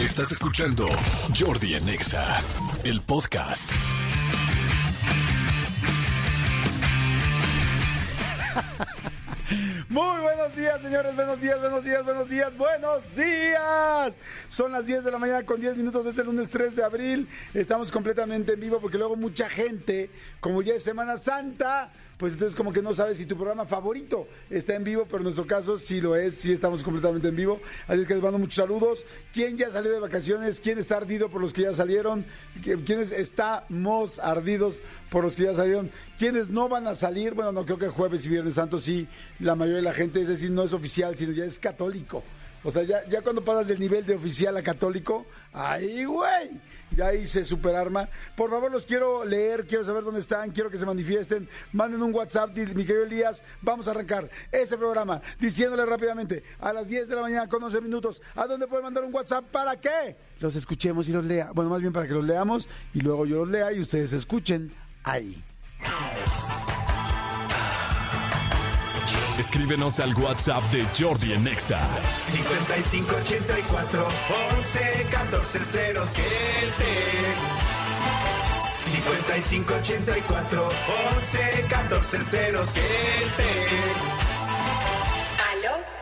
Estás escuchando Jordi Anexa, el podcast. Muy buenos días, señores. Buenos días, buenos días, buenos días, buenos días. Son las 10 de la mañana con 10 minutos. Es el lunes 3 de abril. Estamos completamente en vivo porque luego mucha gente, como ya es Semana Santa, pues entonces como que no sabes si tu programa favorito está en vivo, pero en nuestro caso sí lo es, sí estamos completamente en vivo. Así es que les mando muchos saludos. ¿Quién ya salió de vacaciones? ¿Quién está ardido por los que ya salieron? ¿Quiénes estamos ardidos por los que ya salieron? ¿Quiénes no van a salir? Bueno, no creo que jueves y viernes santo sí, la mayoría de la gente, es decir, no es oficial, sino ya es católico. O sea, ya, ya cuando pasas del nivel de oficial a católico, ahí, güey, ya hice superarma. Por favor, los quiero leer, quiero saber dónde están, quiero que se manifiesten. Manden un WhatsApp, mi querido Elías. Vamos a arrancar ese programa diciéndole rápidamente a las 10 de la mañana con 11 minutos. ¿A dónde pueden mandar un WhatsApp? ¿Para qué? Los escuchemos y los lea. Bueno, más bien para que los leamos y luego yo los lea y ustedes escuchen ahí. Escríbenos al WhatsApp de Jordi en Exa. 5584 11 14 07 5584 11 14 07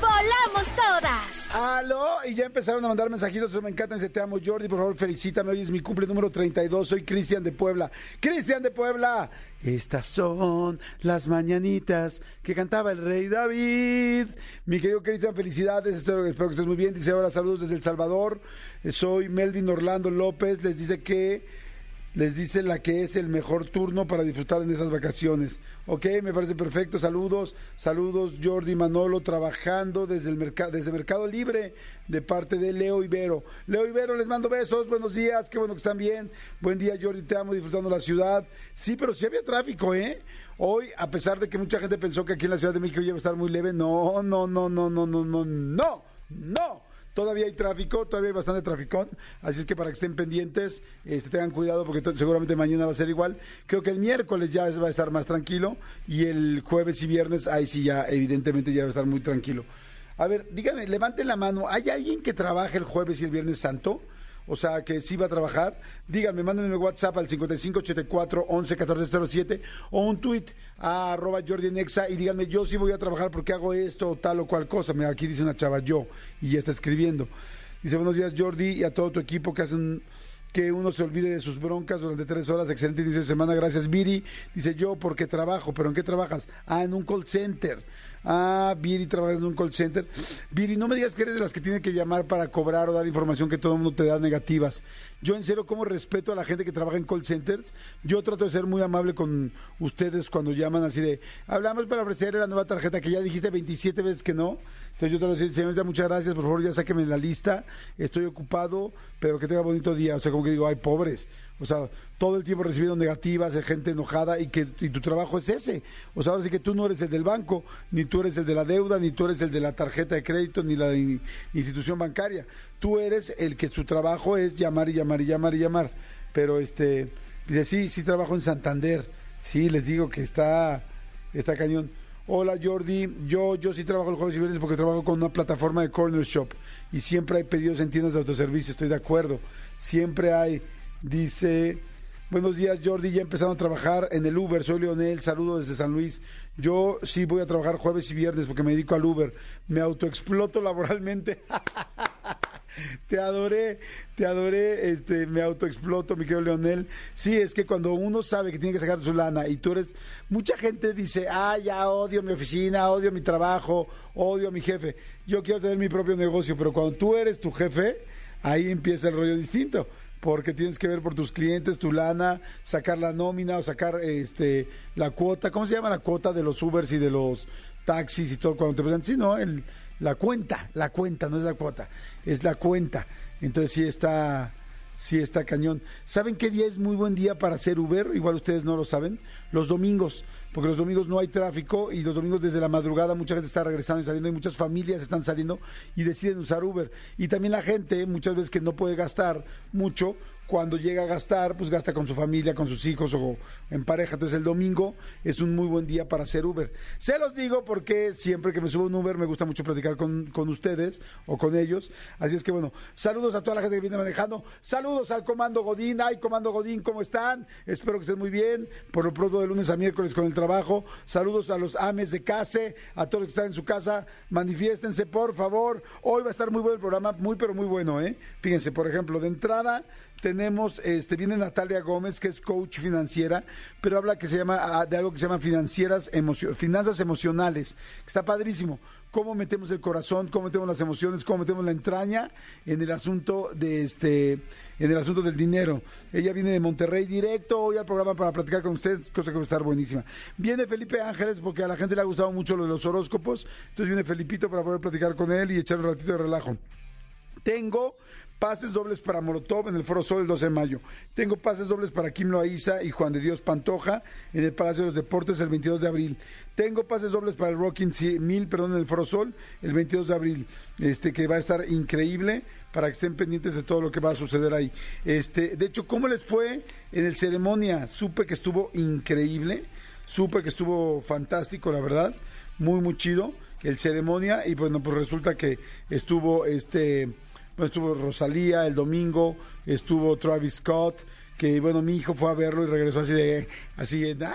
volamos todas. Aló, y ya empezaron a mandar mensajitos, me encanta, me dice, te amo Jordi, por favor felicítame, hoy es mi cumple número 32, soy Cristian de Puebla. Cristian de Puebla, estas son las mañanitas que cantaba el rey David. Mi querido Cristian, felicidades, espero, espero que estés muy bien, dice ahora saludos desde El Salvador, soy Melvin Orlando López, les dice que les dice la que es el mejor turno para disfrutar en esas vacaciones. Ok, me parece perfecto. Saludos, saludos Jordi Manolo trabajando desde el mercado, desde Mercado Libre de parte de Leo Ibero. Leo Ibero, les mando besos, buenos días, qué bueno que están bien. Buen día Jordi, te amo disfrutando la ciudad. Sí, pero sí había tráfico, ¿eh? Hoy, a pesar de que mucha gente pensó que aquí en la Ciudad de México iba a estar muy leve, no, no, no, no, no, no, no, no, no. Todavía hay tráfico, todavía hay bastante traficón, así es que para que estén pendientes, este, tengan cuidado porque seguramente mañana va a ser igual. Creo que el miércoles ya va a estar más tranquilo y el jueves y viernes, ahí sí ya evidentemente ya va a estar muy tranquilo. A ver, dígame, levanten la mano, ¿hay alguien que trabaje el jueves y el viernes santo? O sea, que sí va a trabajar. Díganme, mándenme WhatsApp al 5584 111407 o un tweet a arroba Jordi Nexa y díganme, yo sí voy a trabajar porque hago esto o tal o cual cosa. Mira, aquí dice una chava, yo, y ya está escribiendo. Dice, buenos días Jordi y a todo tu equipo que hacen que uno se olvide de sus broncas durante tres horas. Excelente inicio de semana. Gracias, Viri. Dice yo porque trabajo, pero ¿en qué trabajas? Ah, en un call center. Ah, Viri trabaja en un call center. Viri, no me digas que eres de las que tiene que llamar para cobrar o dar información que todo el mundo te da negativas. Yo en serio, como respeto a la gente que trabaja en call centers, yo trato de ser muy amable con ustedes cuando llaman así de, hablamos para ofrecerle la nueva tarjeta que ya dijiste 27 veces que no. Entonces yo te voy a decir, señorita, muchas gracias, por favor ya sáqueme la lista, estoy ocupado, pero que tenga bonito día. O sea, como que digo, ay, pobres. O sea, todo el tiempo recibiendo negativas, de gente enojada y que y tu trabajo es ese. O sea, ahora sí que tú no eres el del banco, ni tú eres el de la deuda, ni tú eres el de la tarjeta de crédito, ni la in- institución bancaria. Tú eres el que su trabajo es llamar y llamar y llamar y llamar. Pero este, dice, sí, sí trabajo en Santander. Sí, les digo que está, está cañón. Hola Jordi, yo, yo sí trabajo los jueves y viernes porque trabajo con una plataforma de Corner Shop y siempre hay pedidos en tiendas de autoservicio, estoy de acuerdo. Siempre hay, dice, buenos días Jordi, ya empezaron a trabajar en el Uber, soy Leonel, saludos desde San Luis. Yo sí voy a trabajar jueves y viernes porque me dedico al Uber, me autoexploto laboralmente. Te adoré, te adoré, este, me autoexploto, mi querido Leonel. Sí, es que cuando uno sabe que tiene que sacar su lana y tú eres, mucha gente dice, ah, ya odio mi oficina, odio mi trabajo, odio a mi jefe. Yo quiero tener mi propio negocio, pero cuando tú eres tu jefe, ahí empieza el rollo distinto porque tienes que ver por tus clientes, tu lana, sacar la nómina o sacar este la cuota, ¿cómo se llama la cuota de los Ubers y de los taxis y todo cuando te presentan? Sí, no, el, la cuenta, la cuenta, no es la cuota, es la cuenta. Entonces sí está, sí está cañón. ¿Saben qué día es muy buen día para hacer Uber? Igual ustedes no lo saben. Los domingos, porque los domingos no hay tráfico y los domingos desde la madrugada mucha gente está regresando y saliendo y muchas familias están saliendo y deciden usar Uber. Y también la gente muchas veces que no puede gastar mucho, cuando llega a gastar, pues gasta con su familia, con sus hijos o en pareja. Entonces el domingo es un muy buen día para hacer Uber. Se los digo porque siempre que me subo un Uber me gusta mucho platicar con, con ustedes o con ellos. Así es que bueno, saludos a toda la gente que viene manejando. Saludos al Comando Godín. Ay, Comando Godín, ¿cómo están? Espero que estén muy bien. Por lo pronto de lunes a miércoles con el trabajo. Saludos a los ames de CASE, a todos los que están en su casa. Manifiéstense, por favor. Hoy va a estar muy bueno el programa, muy pero muy bueno, ¿eh? Fíjense, por ejemplo, de entrada tenemos, este, viene Natalia Gómez, que es coach financiera, pero habla que se llama, ah, de algo que se llama financieras, finanzas emocionales, está padrísimo. Cómo metemos el corazón, cómo metemos las emociones, cómo metemos la entraña en el asunto de este, en el asunto del dinero. Ella viene de Monterrey directo hoy al programa para platicar con ustedes, cosa que va a estar buenísima. Viene Felipe Ángeles porque a la gente le ha gustado mucho lo de los horóscopos, entonces viene Felipito para poder platicar con él y echar un ratito de relajo. Tengo pases dobles para Molotov en el Foro Sol el 12 de mayo. Tengo pases dobles para Kim Loaiza y Juan de Dios Pantoja en el Palacio de los Deportes el 22 de abril. Tengo pases dobles para el Rocking 1000, perdón, en el Foro Sol el 22 de abril, este que va a estar increíble para que estén pendientes de todo lo que va a suceder ahí. Este, de hecho, ¿cómo les fue en el ceremonia? Supe que estuvo increíble, supe que estuvo fantástico, la verdad, muy muy chido el ceremonia y bueno, pues resulta que estuvo este estuvo Rosalía el domingo, estuvo Travis Scott, que bueno, mi hijo fue a verlo y regresó así de, así ¡ah!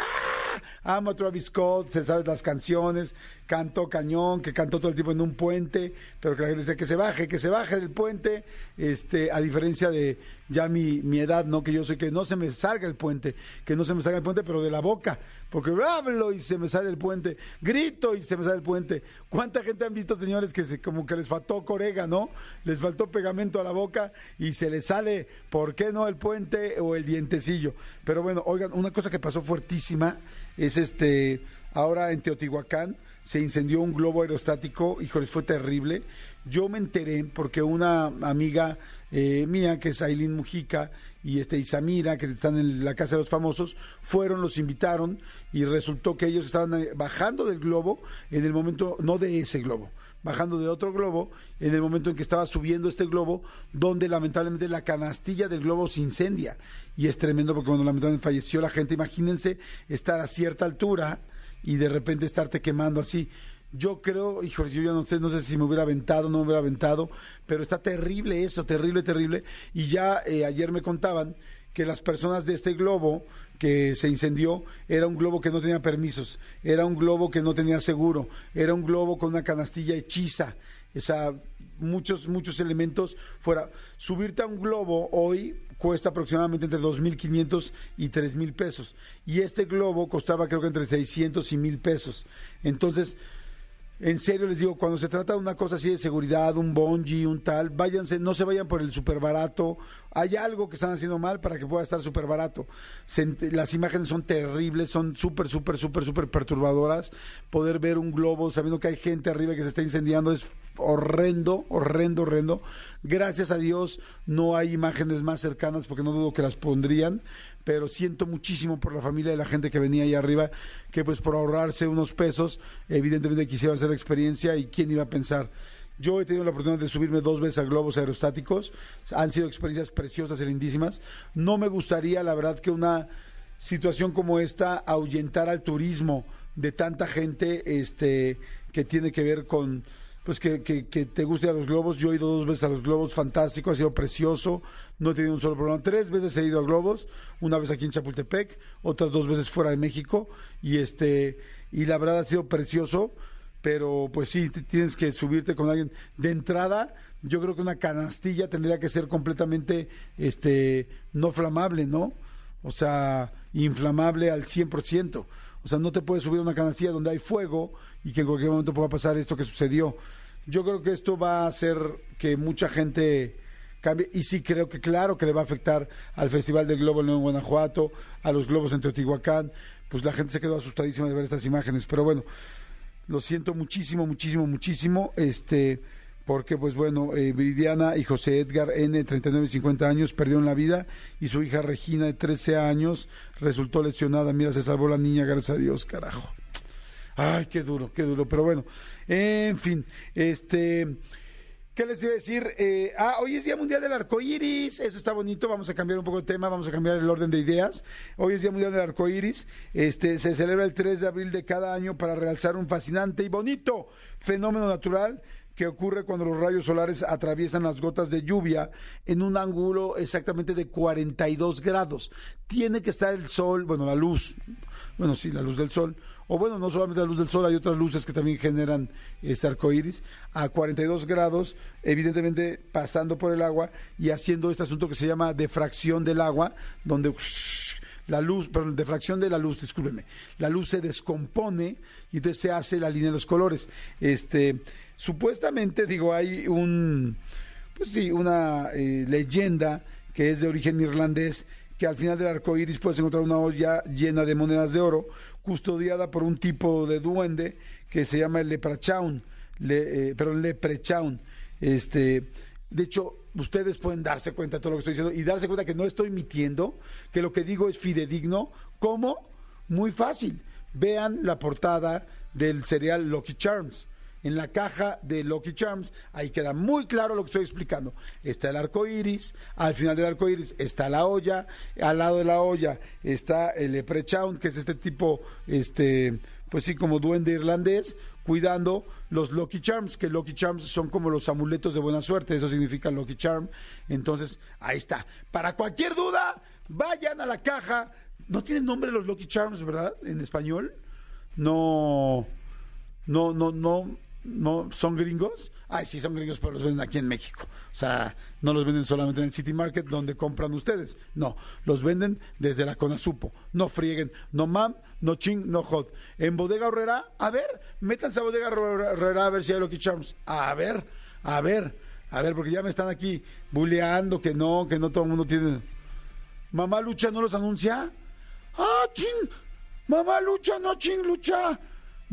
Amo a Travis Scott, se sabe las canciones, cantó cañón, que cantó todo el tiempo en un puente, pero que la gente decía que se baje, que se baje del puente, este, a diferencia de ya mi, mi edad, ¿no? Que yo sé que no se me salga el puente, que no se me salga el puente, pero de la boca, porque hablo y se me sale el puente, grito y se me sale el puente. ¿Cuánta gente han visto, señores, que se, como que les faltó corega, ¿no? Les faltó pegamento a la boca y se les sale, ¿por qué no el puente o el dientecillo? Pero bueno, oigan, una cosa que pasó fuertísima es este, ahora en Teotihuacán, se incendió un globo aerostático, híjoles, fue terrible. Yo me enteré porque una amiga eh, mía, que es Aileen Mujica, y este Isamira, que están en la Casa de los Famosos, fueron, los invitaron, y resultó que ellos estaban eh, bajando del globo en el momento, no de ese globo, bajando de otro globo, en el momento en que estaba subiendo este globo, donde lamentablemente la canastilla del globo se incendia. Y es tremendo porque cuando lamentablemente falleció la gente, imagínense estar a cierta altura y de repente estarte quemando así. Yo creo, híjole, yo ya no sé, no sé si me hubiera aventado, no me hubiera aventado, pero está terrible eso, terrible, terrible. Y ya eh, ayer me contaban que las personas de este globo que se incendió era un globo que no tenía permisos, era un globo que no tenía seguro, era un globo con una canastilla hechiza, esa, muchos, muchos elementos fuera. Subirte a un globo hoy cuesta aproximadamente entre 2.500 y 3.000 pesos. Y este globo costaba creo que entre 600 y 1.000 pesos. Entonces, en serio les digo, cuando se trata de una cosa así de seguridad, un bungee, un tal, váyanse, no se vayan por el súper barato. Hay algo que están haciendo mal para que pueda estar súper barato. las imágenes son terribles, son súper, súper, súper, súper perturbadoras. Poder ver un globo sabiendo que hay gente arriba que se está incendiando es horrendo, horrendo, horrendo. Gracias a Dios no hay imágenes más cercanas porque no dudo que las pondrían, pero siento muchísimo por la familia de la gente que venía ahí arriba, que pues por ahorrarse unos pesos, evidentemente quisieron hacer la experiencia y quién iba a pensar. Yo he tenido la oportunidad de subirme dos veces a globos aerostáticos, han sido experiencias preciosas y lindísimas. No me gustaría, la verdad, que una situación como esta ahuyentara al turismo de tanta gente este, que tiene que ver con pues que, que, te guste a los globos. Yo he ido dos veces a los globos, fantástico, ha sido precioso, no he tenido un solo problema. Tres veces he ido a globos, una vez aquí en Chapultepec, otras dos veces fuera de México, y este, y la verdad ha sido precioso. pero pues sí, tienes que subirte con alguien. De entrada, yo creo que una canastilla tendría que ser completamente este, no flamable, ¿no? O sea, inflamable al 100%. O sea, no te puedes subir a una canastilla donde hay fuego y que en cualquier momento pueda pasar esto que sucedió. Yo creo que esto va a hacer que mucha gente cambie. Y sí creo que claro que le va a afectar al Festival del Globo en Guanajuato, a los globos en Teotihuacán. Pues la gente se quedó asustadísima de ver estas imágenes. Pero bueno, lo siento muchísimo, muchísimo, muchísimo. Este, porque pues bueno, eh, Viridiana y José Edgar N, 39 y 50 años, perdieron la vida y su hija Regina, de 13 años, resultó lesionada. Mira, se salvó la niña, gracias a Dios, carajo. Ay, qué duro, qué duro. Pero bueno, en fin, este. ¿Qué les iba a decir? Eh, ah, hoy es Día Mundial del Arco Iris. Eso está bonito. Vamos a cambiar un poco de tema, vamos a cambiar el orden de ideas. Hoy es Día Mundial del Arco Iris. Este, se celebra el 3 de abril de cada año para realzar un fascinante y bonito fenómeno natural que ocurre cuando los rayos solares atraviesan las gotas de lluvia en un ángulo exactamente de 42 grados. Tiene que estar el sol, bueno, la luz, bueno, sí, la luz del sol, o bueno, no solamente la luz del sol, hay otras luces que también generan este arco iris, a 42 grados, evidentemente pasando por el agua y haciendo este asunto que se llama defracción del agua, donde la luz, perdón, defracción de la luz, discúlpeme, la luz se descompone y entonces se hace la línea de los colores. Este, supuestamente, digo, hay un, pues sí, una eh, leyenda que es de origen irlandés, que al final del arco iris puedes encontrar una olla llena de monedas de oro, custodiada por un tipo de duende que se llama el leprechaun, le, eh, perdón, leprechaun. Este, de hecho, ustedes pueden darse cuenta de todo lo que estoy diciendo y darse cuenta que no estoy mintiendo, que lo que digo es fidedigno. ¿Cómo? Muy fácil. Vean la portada del cereal Lucky Charms. En la caja de Lucky Charms, ahí queda muy claro lo que estoy explicando. Está el arco iris, al final del arco iris está la olla, al lado de la olla está el leprechaun, que es este tipo, este, pues sí, como duende irlandés, cuidando los Lucky Charms, que Lucky Charms son como los amuletos de buena suerte, eso significa Lucky Charm. Entonces, ahí está. Para cualquier duda, vayan a la caja. No tienen nombre los Lucky Charms, ¿verdad? En español. No, no, no, no, no, ¿son gringos? Ay, sí, son gringos, pero los venden aquí en México. O sea, no los venden solamente en el City Market donde compran ustedes. No, los venden desde la Conasupo. No frieguen, no mam, no ching, no hot. En Bodega Horrera, a ver, métanse a Bodega Horrera a ver si hay Lucky Charms. A ver, a ver, a ver, porque ya me están aquí buleando que no, que no todo el mundo tiene. Mamá Lucha no los anuncia. Ah, ching, mamá Lucha, no ching, Lucha.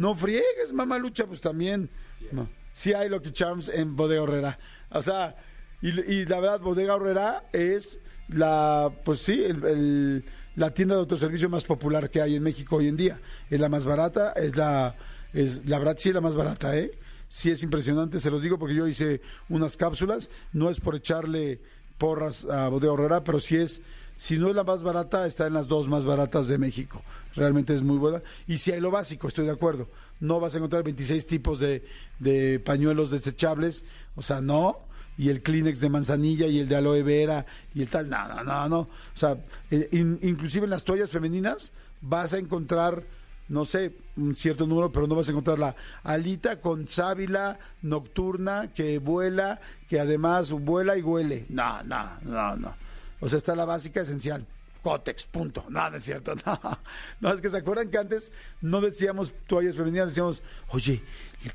No friegues, mamá lucha, pues también. No. Sí hay Lucky Charms en Bodega Horrera. O sea, y, la verdad, Bodega Horrera es la, pues sí, el, el- la tienda de autoservicio más popular que hay en México hoy en día. Es la más barata, es la, es, la verdad sí es la más barata, ¿eh? Sí es impresionante, se los digo porque yo hice unas cápsulas, no es por echarle porras a Bodega Horrera, pero sí es, si no es la más barata, está en las dos más baratas de México. Realmente es muy buena. Y si hay lo básico, estoy de acuerdo. No vas a encontrar 26 tipos de, de pañuelos desechables, o sea, no. Y el Kleenex de manzanilla y el de aloe vera y el tal, no, no, no, no. O sea, eh, in- inclusive en las toallas femeninas vas a encontrar no sé, un cierto número, pero no vas a encontrar la alita con sábila nocturna que vuela, que además vuela y huele. No, no, no, no. O sea, está la básica esencial. Cótex, punto. No, no es cierto. No. es que se acuerdan que antes no decíamos toallas femeninas, decíamos, oye,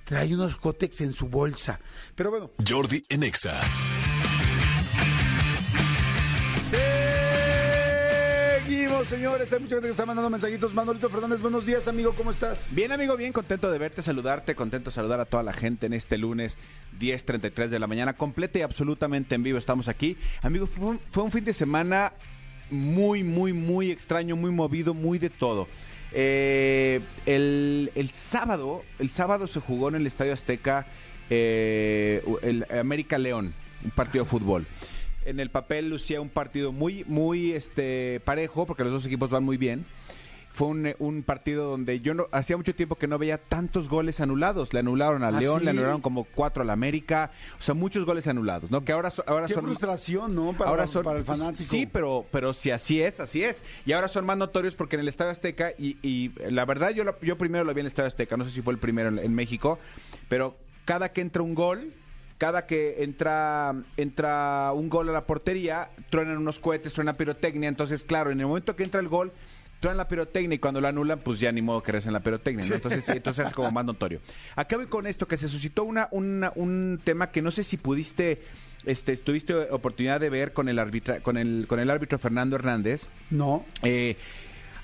trae unos cótex en su bolsa. Pero bueno, Jordi en señores. Hay mucha gente que está mandando mensajitos. Manolito Fernández, buenos días, amigo, ¿cómo estás? Bien, amigo, bien contento de verte, saludarte, contento de saludar a toda la gente en este lunes 10.33 de la mañana, completa y absolutamente en vivo estamos aquí. Amigo, fue un, fin de semana muy, muy, muy extraño, muy movido, muy de todo. Eh, el, el sábado, el sábado se jugó en el Estadio Azteca eh, el América León, un partido de fútbol. En el papel lucía un partido muy, muy este, parejo, porque los dos equipos van muy bien. fue un, un partido donde yo no hacía mucho tiempo que no veía tantos goles anulados. Le anularon al ¿Ah, León, sí? le anularon como cuatro al América, o sea, muchos goles anulados, ¿no? Que ahora, so- ahora Qué son frustración, ¿no? Para, ahora son, para el fanático. Sí, pero, pero si así es, así es. Y ahora son más notorios porque en el Estadio Azteca, y, y la verdad yo, lo- yo primero lo vi en el Estadio Azteca, no sé si fue el primero en, en México, pero cada que entra un gol, cada que entra, entra un gol a la portería, truenan unos cohetes, truena pirotecnia. Entonces, claro, en el momento que entra el gol, truenan la pirotecnia y cuando la anulan, pues ya ni modo que en la pirotecnia, ¿no? Entonces, entonces es como más notorio. Acá voy con esto, que se suscitó una, una- un tema que no sé si pudiste, este, tuviste oportunidad de ver con el arbitra, con el, con el árbitro Fernando Hernández. No, Eh,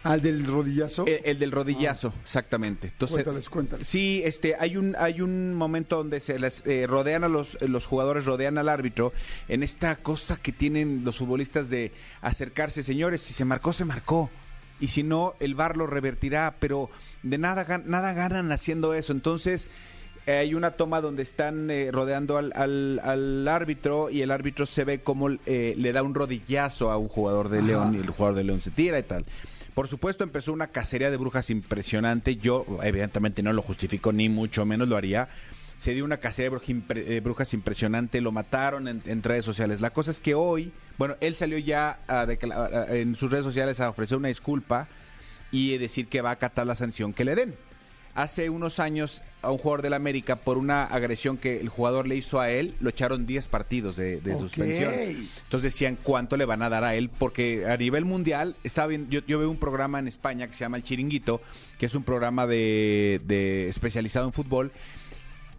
al del rodillazo. el, el del rodillazo, exactamente. Entonces, Ah. Cuéntales, cuéntales. Sí, este, hay un, hay un momento donde se les eh, rodean a los, los jugadores, rodean al árbitro en esta cosa que tienen los futbolistas de acercarse, señores, si se marcó, se marcó. Y si no, el VAR lo revertirá, pero de nada, nada ganan haciendo eso. Entonces, eh, hay una toma donde están eh, rodeando al, al- al árbitro y el árbitro se ve como eh, le da un rodillazo a un jugador de. León y el jugador de León se tira y tal. Por supuesto, empezó una cacería de brujas impresionante. Yo, evidentemente, no lo justifico, ni mucho menos lo haría. Se dio una cacería de eh, brujas impresionante, lo mataron en, en redes sociales. La cosa es que hoy, bueno, él salió ya a- en sus redes sociales a ofrecer una disculpa y decir que va a acatar la sanción que le den. Hace unos años a un jugador del América por una agresión que el jugador le hizo a él, lo echaron 10 partidos de, suspensión. Entonces decían cuánto le van a dar a él, porque a nivel mundial, estaba bien, yo, yo veo un programa en España que se llama El Chiringuito, que es un programa de, de- especializado en fútbol,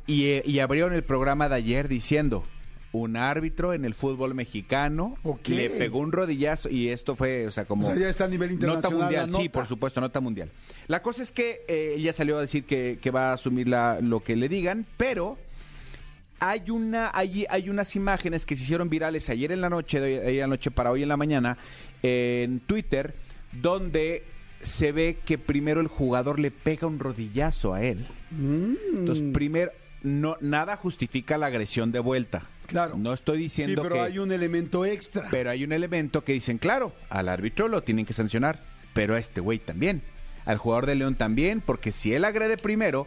y, eh, y abrieron el programa de ayer diciendo, un árbitro en el fútbol mexicano le pegó un rodillazo, y esto fue, o sea, como... O sea, ya está a nivel Nota internacional. mundial, la sí, nota. por supuesto, nota mundial. La cosa es que eh, ella salió a decir que, que va a asumir la- lo que le digan, pero hay una hay, hay unas imágenes que se hicieron virales ayer en la noche, de hoy- ayer en la noche para hoy en la mañana, en Twitter, donde se ve que primero el jugador le pega un rodillazo a él. Mm, Entonces, primero, no, nada justifica la agresión de vuelta. Claro. No estoy sí, diciendo pero que... hay un elemento extra. Pero hay un elemento que dicen, claro, al árbitro lo tienen que sancionar, pero a este güey también. Al jugador de León también, porque si él agrede primero,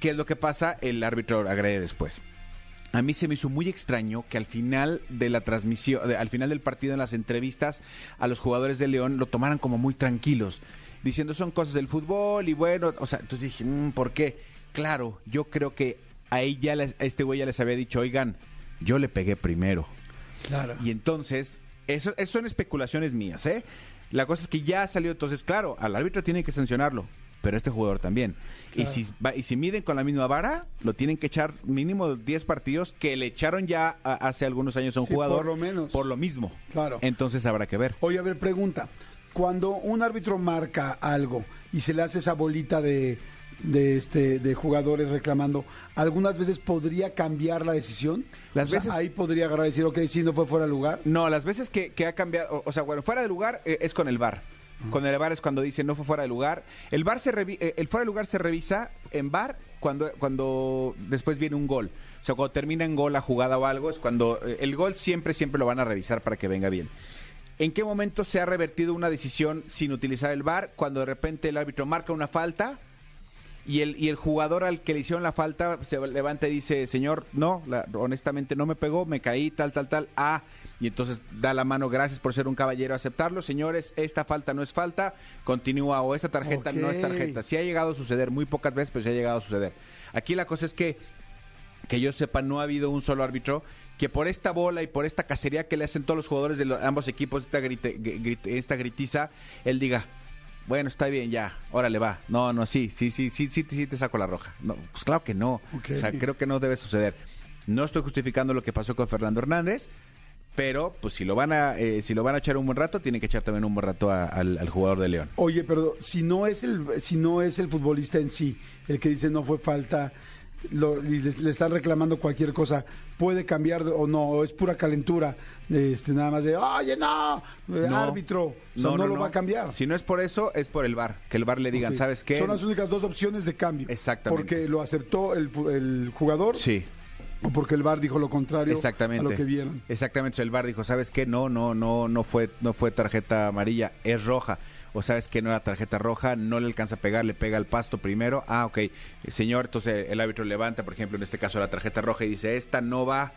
¿qué es lo que pasa? El árbitro agrede después. A mí se me hizo muy extraño que al final de la transmisión, de- al final del partido en las entrevistas, a los jugadores de León lo tomaran como muy tranquilos, diciendo son cosas del fútbol y bueno, o sea, entonces dije, "Mm, ¿por qué? Claro, yo creo que a ella, les- a este güey ya les había dicho, oigan, yo le pegué primero. claro. Y entonces, eso, eso son especulaciones mías, ¿eh? La cosa es que ya salió, entonces, claro, al árbitro tiene que sancionarlo, pero este jugador también. Y, Claro. si, va- y si miden con la misma vara, lo tienen que echar mínimo 10 partidos que le echaron ya a- hace algunos años a un Sí, jugador. por lo menos. Por lo mismo. Claro. Entonces habrá que ver. Oye, a ver, pregunta. Cuando un árbitro marca algo y se le hace esa bolita de, de, este, de jugadores reclamando, ¿algunas veces podría cambiar la decisión? Las O sea, veces- ahí podría agarrar y decir, ok, sí, no fue fuera de lugar. No, las veces que, que ha cambiado, o, o sea, bueno, fuera de lugar eh, es con el VAR. Con el VAR es cuando dice no fue fuera de lugar. El VAR se revi- eh, el fuera de lugar se revisa en VAR cuando cuando después viene un gol. O sea, cuando termina en gol la jugada o algo es cuando eh, el gol siempre siempre lo van a revisar para que venga bien. ¿En qué momento se ha revertido una decisión sin utilizar el VAR? Cuando de repente el árbitro marca una falta y el, y el jugador al que le hicieron la falta se levanta y dice, señor, no, la- honestamente no me pegó, me caí, tal, tal, tal. Ah, y entonces da la mano, gracias por ser un caballero, aceptarlo. Señores, esta falta no es falta, continúa o esta tarjeta no es tarjeta. Sí ha llegado a suceder, muy pocas veces, pero sí ha llegado a suceder. Aquí la cosa es que que yo sepa, no ha habido un solo árbitro que por esta bola y por esta cacería que le hacen todos los jugadores de los- ambos equipos, esta, grite- grit- esta gritiza, él diga, bueno, está bien, ya, órale, va. No, no, sí, sí, sí, sí, sí, sí te saco la roja. No, pues claro que no. O sea, creo que no debe suceder. No estoy justificando lo que pasó con Fernando Hernández, pero pues si lo van a, eh, si lo van a echar un buen rato, tiene que echar también un buen rato a- al, al jugador de León. Oye, pero si no es el, si no es el futbolista en sí el que dice no fue falta lo- y le, le están reclamando cualquier cosa, puede cambiar o no, o es pura calentura, este, nada más de, oye, no, eh, No. árbitro, o sea, no, lo va a cambiar. Si no es por eso, es por el VAR. Que el VAR le digan. ¿sabes qué? Son las únicas dos opciones de cambio. Exactamente. Porque lo aceptó el, el jugador Sí. o porque el VAR dijo lo contrario Exactamente. a lo que vieron. Exactamente. El VAR dijo, ¿sabes qué? No, no, no, no fue, no fue tarjeta amarilla, es roja. O sabes que no era tarjeta roja, no le alcanza a pegar, le pega al pasto primero, ah, ok, señor, entonces el árbitro levanta, por ejemplo, en este caso la tarjeta roja y dice, esta no va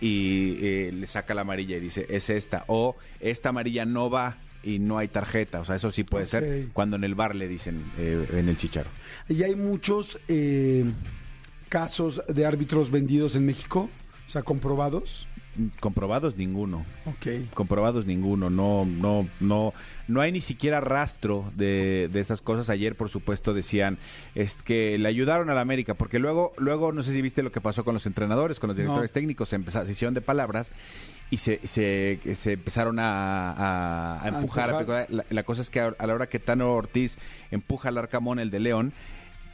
y eh, le saca la amarilla y dice, es esta, o esta amarilla no va y no hay tarjeta, o sea, eso sí puede ser cuando en el bar le dicen eh, en el chicharo. Y hay muchos eh, casos de árbitros vendidos en México, o sea, comprobados. Comprobados ninguno. Ok. comprobados ninguno, no, no, no, no hay ni siquiera rastro de, de esas cosas. Ayer, por supuesto, decían es que le ayudaron a la América, porque luego, luego no sé si viste lo que pasó con los entrenadores, con los directores No. técnicos, se empezaron sesión de palabras y se, se, se empezaron a, a- a empujar. a empujar. La, la cosa es que a, a la hora que Tano Ortiz empuja al Arcamón, el de León,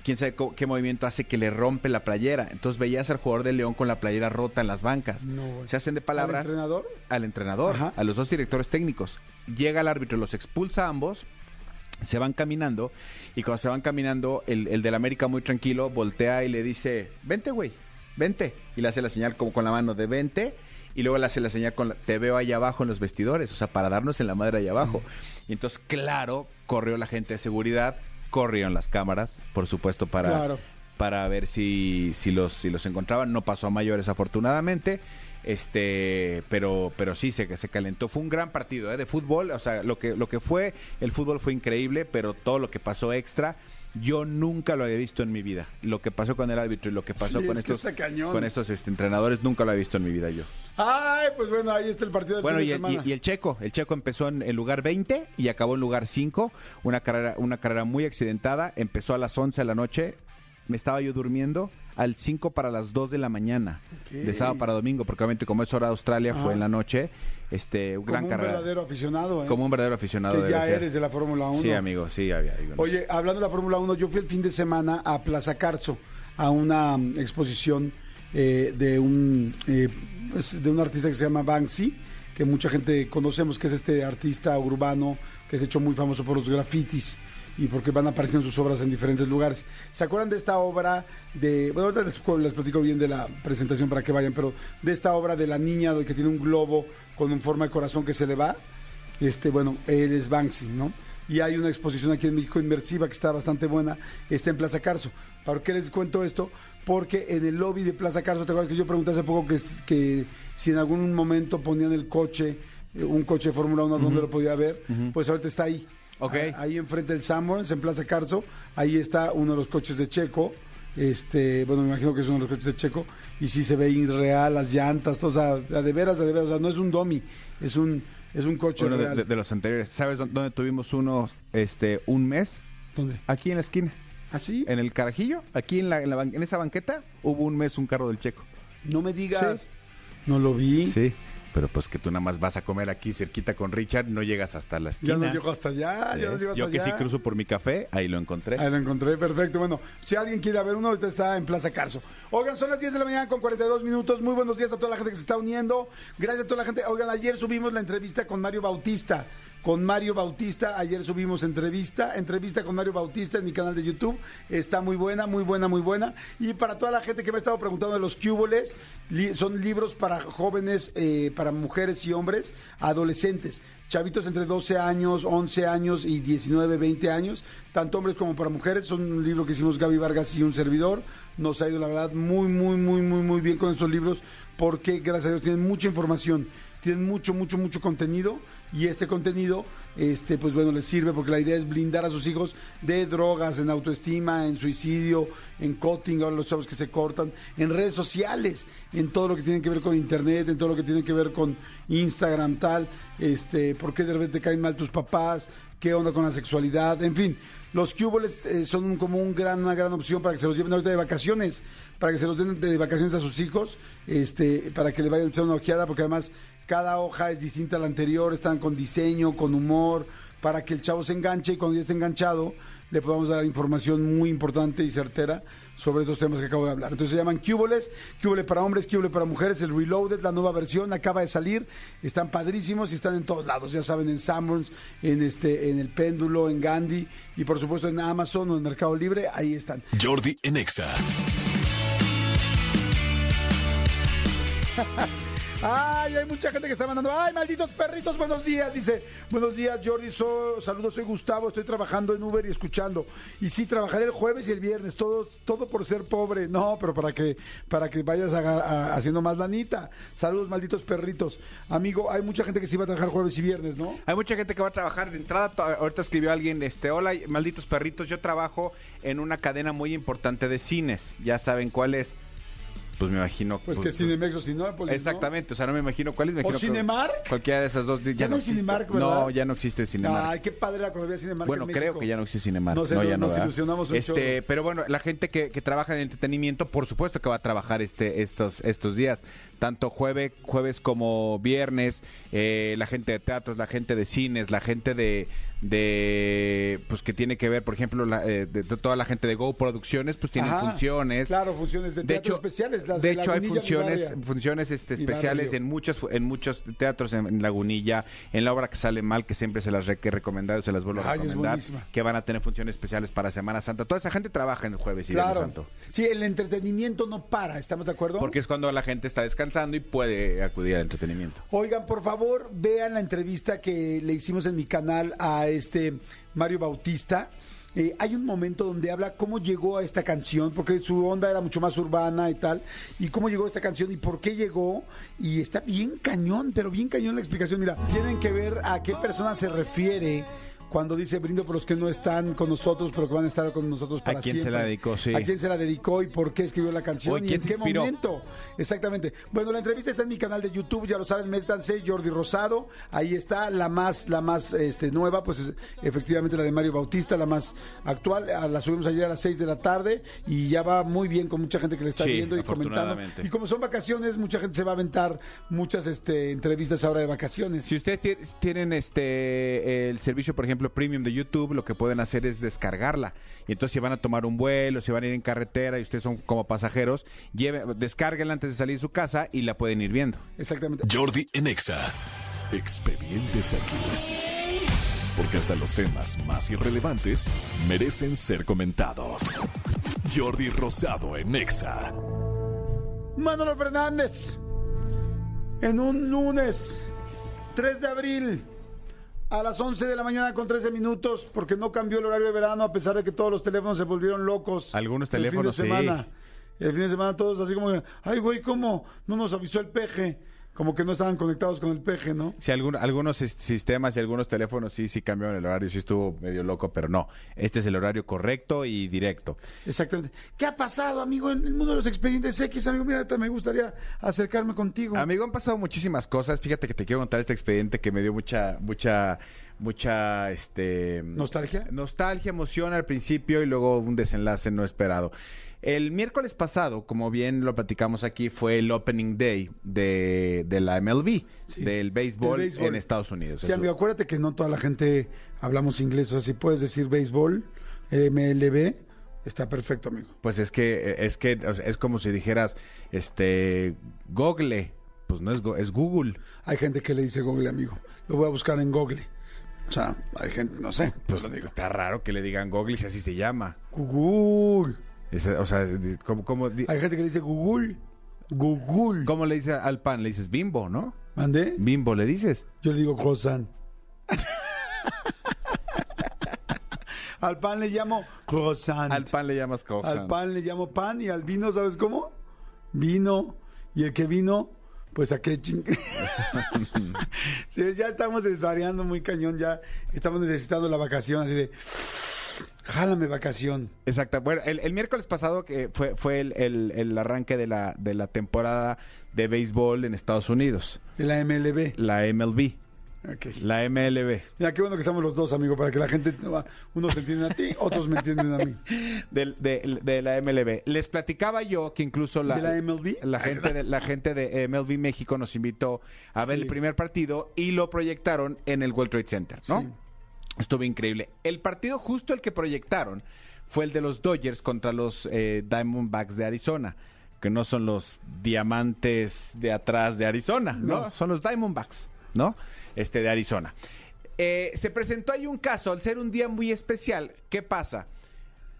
quién sabe qué movimiento hace que le rompe la playera. Entonces veías al jugador de León con la playera rota en las bancas. No, se hacen de palabras ¿Al entrenador? al entrenador, Ajá. a los dos directores técnicos. Llega el árbitro, los expulsa a ambos, se van caminando y cuando se van caminando, el, el del América muy tranquilo voltea y le dice, vente güey, vente. Y le hace la señal como con la mano de vente y luego le hace la señal con la- te veo ahí abajo en los vestidores, o sea, para darnos en la madre ahí abajo. Y entonces, claro, corrió la gente de seguridad, corrieron las cámaras, por supuesto, para Claro. para ver si, si los si los encontraban. No pasó a mayores afortunadamente. Este, pero pero sí se se calentó. Fue un gran partido ¿eh? de fútbol, o sea, lo que lo que fue el fútbol fue increíble, pero todo lo que pasó extra yo nunca lo había visto en mi vida. Lo que pasó con el árbitro y lo que pasó Sí, con es estos con estos este, entrenadores nunca lo había visto en mi vida yo. Ay, pues bueno, ahí está el partido del Bueno, fin y de el, semana. y- y el checo, el checo empezó en el lugar 20 y acabó en lugar 5, una carrera, una carrera muy accidentada, empezó a las 11 de la noche, me estaba yo durmiendo al 5 para las 2 de la mañana, de sábado para domingo, porque obviamente como es hora de Australia, Ah. fue en la noche, este, Como gran un carrera. verdadero aficionado, ¿eh? Como un verdadero aficionado. que ya ser. eres de la Fórmula 1. Sí, amigo, sí, había. Oye, hablando de la Fórmula 1, yo fui el fin de semana a Plaza Carso, a una mm, exposición eh, de un eh, pues, de un artista que se llama Banksy, que mucha gente conocemos, que es este artista urbano que se ha hecho muy famoso por los grafitis y porque van apareciendo sus obras en diferentes lugares. ¿Se acuerdan de esta obra de, bueno, ahorita les, les platico bien de la presentación para que vayan, pero de esta obra de la niña que tiene un globo con un forma de corazón que se le va? Este, bueno, él es Banksy, ¿no? Y hay una exposición aquí en México inmersiva que está bastante buena, está en Plaza Carso. ¿Por qué les cuento esto? Porque en el lobby de Plaza Carso, ¿te acuerdas que yo pregunté hace poco que, que si en algún momento ponían el coche, eh, un coche de Fórmula 1, ¿dónde lo podía ver? Pues ahorita está ahí. Ah, Ahí enfrente del Sanborns, en Plaza Carso, ahí está uno de los coches de Checo. Este, bueno, me imagino que es uno de los coches de Checo. Y sí se ve irreal, las llantas, todo, o sea, de veras, de veras, o sea, no es un dummy, es un, es un coche real. de- de los anteriores. ¿Sabes dó- dónde tuvimos uno, este, un mes? ¿Dónde? Aquí en la esquina. ¿Así? En el carajillo, aquí en, la, en, la ban- en esa banqueta, hubo un mes un carro del checo. No me digas. Sí. No lo vi. Sí, pero pues que tú nada más vas a comer aquí cerquita con Richard, no llegas hasta la Ya esquina. no llego hasta allá, ya no llego hasta Yo que sí allá. cruzo por mi café, ahí lo encontré. Ahí lo encontré, perfecto. Bueno, si alguien quiere ver uno, ahorita está en Plaza Carso. Oigan, son las 10 de la mañana con 42 minutos. Muy buenos días a toda la gente que se está uniendo. Gracias a toda la gente. Oigan, ayer subimos la entrevista con Mario Bautista. Con Mario Bautista, ayer subimos entrevista, entrevista con Mario Bautista en mi canal de YouTube. Está muy buena, muy buena, muy buena. Y para toda la gente que me ha estado preguntando de los cúboles, li- son libros para jóvenes, eh, para mujeres y hombres, adolescentes chavitos entre 12 años, 11 años y 19, 20 años, tanto hombres como para mujeres. Son un libro que hicimos Gaby Vargas y un servidor. Nos ha ido, la verdad, muy, muy, muy, muy, muy bien con estos libros porque, gracias a Dios, tienen mucha información, tienen mucho, mucho, mucho contenido y este contenido, este, pues bueno, les sirve porque la idea es blindar a sus hijos de drogas, en autoestima, en suicidio, en cutting, ahora los chavos que se cortan, en redes sociales, en todo lo que tiene que ver con internet, en todo lo que tiene que ver con Instagram, tal, este, por qué de repente caen mal tus papás, qué onda con la sexualidad, en fin. Los cuboles eh, son como un gran, una gran opción para que se los lleven ahorita de vacaciones, para que se los den de vacaciones a sus hijos, este, para que le vayan a echar una ojeada, porque además cada hoja es distinta a la anterior, están con diseño, con humor, para que el chavo se enganche y cuando ya esté enganchado le podamos dar información muy importante y certera sobre estos temas que acabo de hablar. Entonces se llaman Cuboles, Cubole para hombres, Cubole para mujeres, el Reloaded, la nueva versión, acaba de salir, están padrísimos y están en todos lados, ya saben, en Sanborns, en este, en el Péndulo, en Gandhi y por supuesto en Amazon o en Mercado Libre, ahí están. Jordi en Exa. Ay, hay mucha gente que está mandando. Ay, malditos perritos, buenos días. Dice, buenos días, Jordi. So- saludos, soy Gustavo. Estoy trabajando en Uber y escuchando. Y sí, trabajaré el jueves y el viernes. Todo, todo por ser pobre. No, pero para que, para que vayas a- haciendo más lanita. Saludos, malditos perritos. Amigo, hay mucha gente que sí va a trabajar jueves y viernes, ¿no? Hay mucha gente que va a trabajar de entrada. Ahorita escribió alguien, este, hola, malditos perritos. Yo trabajo en una cadena muy importante de cines. Ya saben cuál es. Pues me imagino. Pues que Cinemex o Cinépolis, ¿no? Exactamente, o sea, no me imagino cuál es. Me ¿O imagino Cinemark? Cualquiera de esas dos. Ya, Ya no hay existe. Cinemark, ¿verdad? No, ya no existe Cinemark. Ay, qué padre era cuando había Cinemark Bueno, en creo que ya no existe Cinemark. No sé, ya nos ilusionamos un este. Pero bueno, la gente que, que trabaja en entretenimiento, por supuesto que va a trabajar este, estos, estos días. Tanto jueves, jueves como viernes, eh, la gente de teatros, la gente de cines, la gente de, de pues que tiene que ver, por ejemplo, la, eh, de, de toda la gente de Go Producciones, pues tienen Ajá, funciones. Claro, funciones de De teatro hecho, especiales. Las de de hecho hay funciones, funciones este, especiales en muchos en muchos teatros, en, en Lagunilla, en la obra que sale mal, que siempre se las re- que he recomendado, se las vuelvo a Ay, recomendar, que van a tener funciones especiales para Semana Santa. Toda esa gente trabaja en el jueves y Claro. Santo. Sí, el entretenimiento no para, ¿estamos de acuerdo? Porque es cuando la gente está descansando y puede acudir al entretenimiento. Oigan, por favor, vean la entrevista que le hicimos en mi canal a este Mario Bautista. Eh, hay un momento donde habla cómo llegó a esta canción, porque su onda era mucho más urbana y tal, y cómo llegó a esta canción y por qué llegó. Y está bien cañón, pero bien cañón la explicación. Mira, tienen que ver a qué persona se refiere cuando dice brindo por los que no están con nosotros, pero que van a estar con nosotros para quién se siempre. la dedicó? Sí. ¿A quién se la dedicó y por qué escribió la canción? ¿Y quién en se qué inspiró. momento? Exactamente. Bueno, la entrevista está en mi canal de YouTube, ya lo saben, métanse, Jordi Rosado. Ahí está la más, la más este, nueva, pues es, efectivamente la de Mario Bautista, la más actual. Ah, La subimos ayer a las 6 de la tarde y ya va muy bien con mucha gente que le está Sí, viendo y comentando. Y como son vacaciones, mucha gente se va a aventar muchas este, entrevistas ahora de vacaciones. Si ustedes ti- tienen este el servicio, por ejemplo, premium de YouTube, lo que pueden hacer es descargarla. Y entonces si van a tomar un vuelo, si van a ir en carretera y ustedes son como pasajeros, lleven, descárguenla antes de salir de su casa y la pueden ir viendo. Exactamente. Jordi en Exa. Expedientes X. Porque hasta los temas más irrelevantes merecen ser comentados. Jordi Rosado en Exa. Manolo Fernández, en un lunes 3 de abril a las 11 de la mañana con 13 minutos, porque no cambió el horario de verano a pesar de que todos los teléfonos se volvieron locos. Algunos el fin de teléfonos, sí. semana. El fin de semana todos así como, ay güey, ¿cómo? No nos avisó el peje. Como que no estaban conectados con el peje, ¿no? Si algún- algunos sis- sistemas y algunos teléfonos sí, sí cambiaron el horario, sí estuvo medio loco, pero no. Este es el horario correcto y directo. Exactamente. ¿Qué ha pasado, amigo, en el mundo de los expedientes X? Amigo, mira, me gustaría acercarme contigo. Amigo, han pasado muchísimas cosas. Fíjate que te quiero contar este expediente que me dio mucha, mucha, mucha, este... ¿Nostalgia? Nostalgia, emoción al principio y luego un desenlace no esperado. El miércoles pasado, como bien lo platicamos aquí, fue el opening day de, de la MLB, Sí, del, béisbol en Estados Unidos. Sí, amigo, acuérdate que no toda la gente hablamos inglés. O sea, si puedes decir béisbol, MLB, está perfecto, amigo. Pues es que es que o sea, es como si dijeras este Google, pues no es Go- es Google. Hay gente que le dice Google, amigo. Lo voy a buscar en Google. O sea, hay gente, no sé. Pues lo digo. está raro que le digan Google si así se llama. Google. O sea, ¿cómo, cómo, di- Hay gente que le dice Google. Google. cómo le dices al pan? Le dices bimbo, ¿no? ¿Mandé? Bimbo le dices. Yo le digo croissant. al pan le llamo croissant. Al pan le llamas croissant. Al pan le llamo pan y al vino, ¿sabes cómo? Vino. Y el que vino, pues a qué ching... Sí, ya estamos desvariando muy cañón, ya estamos necesitando la vacación, así de... Jálame vacación. Exacto. Bueno, el, el miércoles pasado que fue, fue el, el- el arranque de la, de la temporada de béisbol en Estados Unidos. De la MLB. La MLB. La MLB. Mira, qué bueno que estamos los dos, amigo, para que la gente... Unos entienden a ti, otros me entienden a mí. Del- de, de la MLB. Les platicaba yo que incluso la, ¿De la MLB? la gente de, la gente de MLB México nos invitó a ver Sí. el primer partido y lo proyectaron en el World Trade Center, ¿no? Sí. Estuvo increíble. El partido justo el que proyectaron fue el de los Dodgers contra los eh, Diamondbacks de Arizona, que no son los diamantes de atrás de Arizona, ¿no? No. Son los Diamondbacks, ¿no? Este de Arizona. Eh, se presentó ahí un caso, al ser un día muy especial, ¿qué pasa?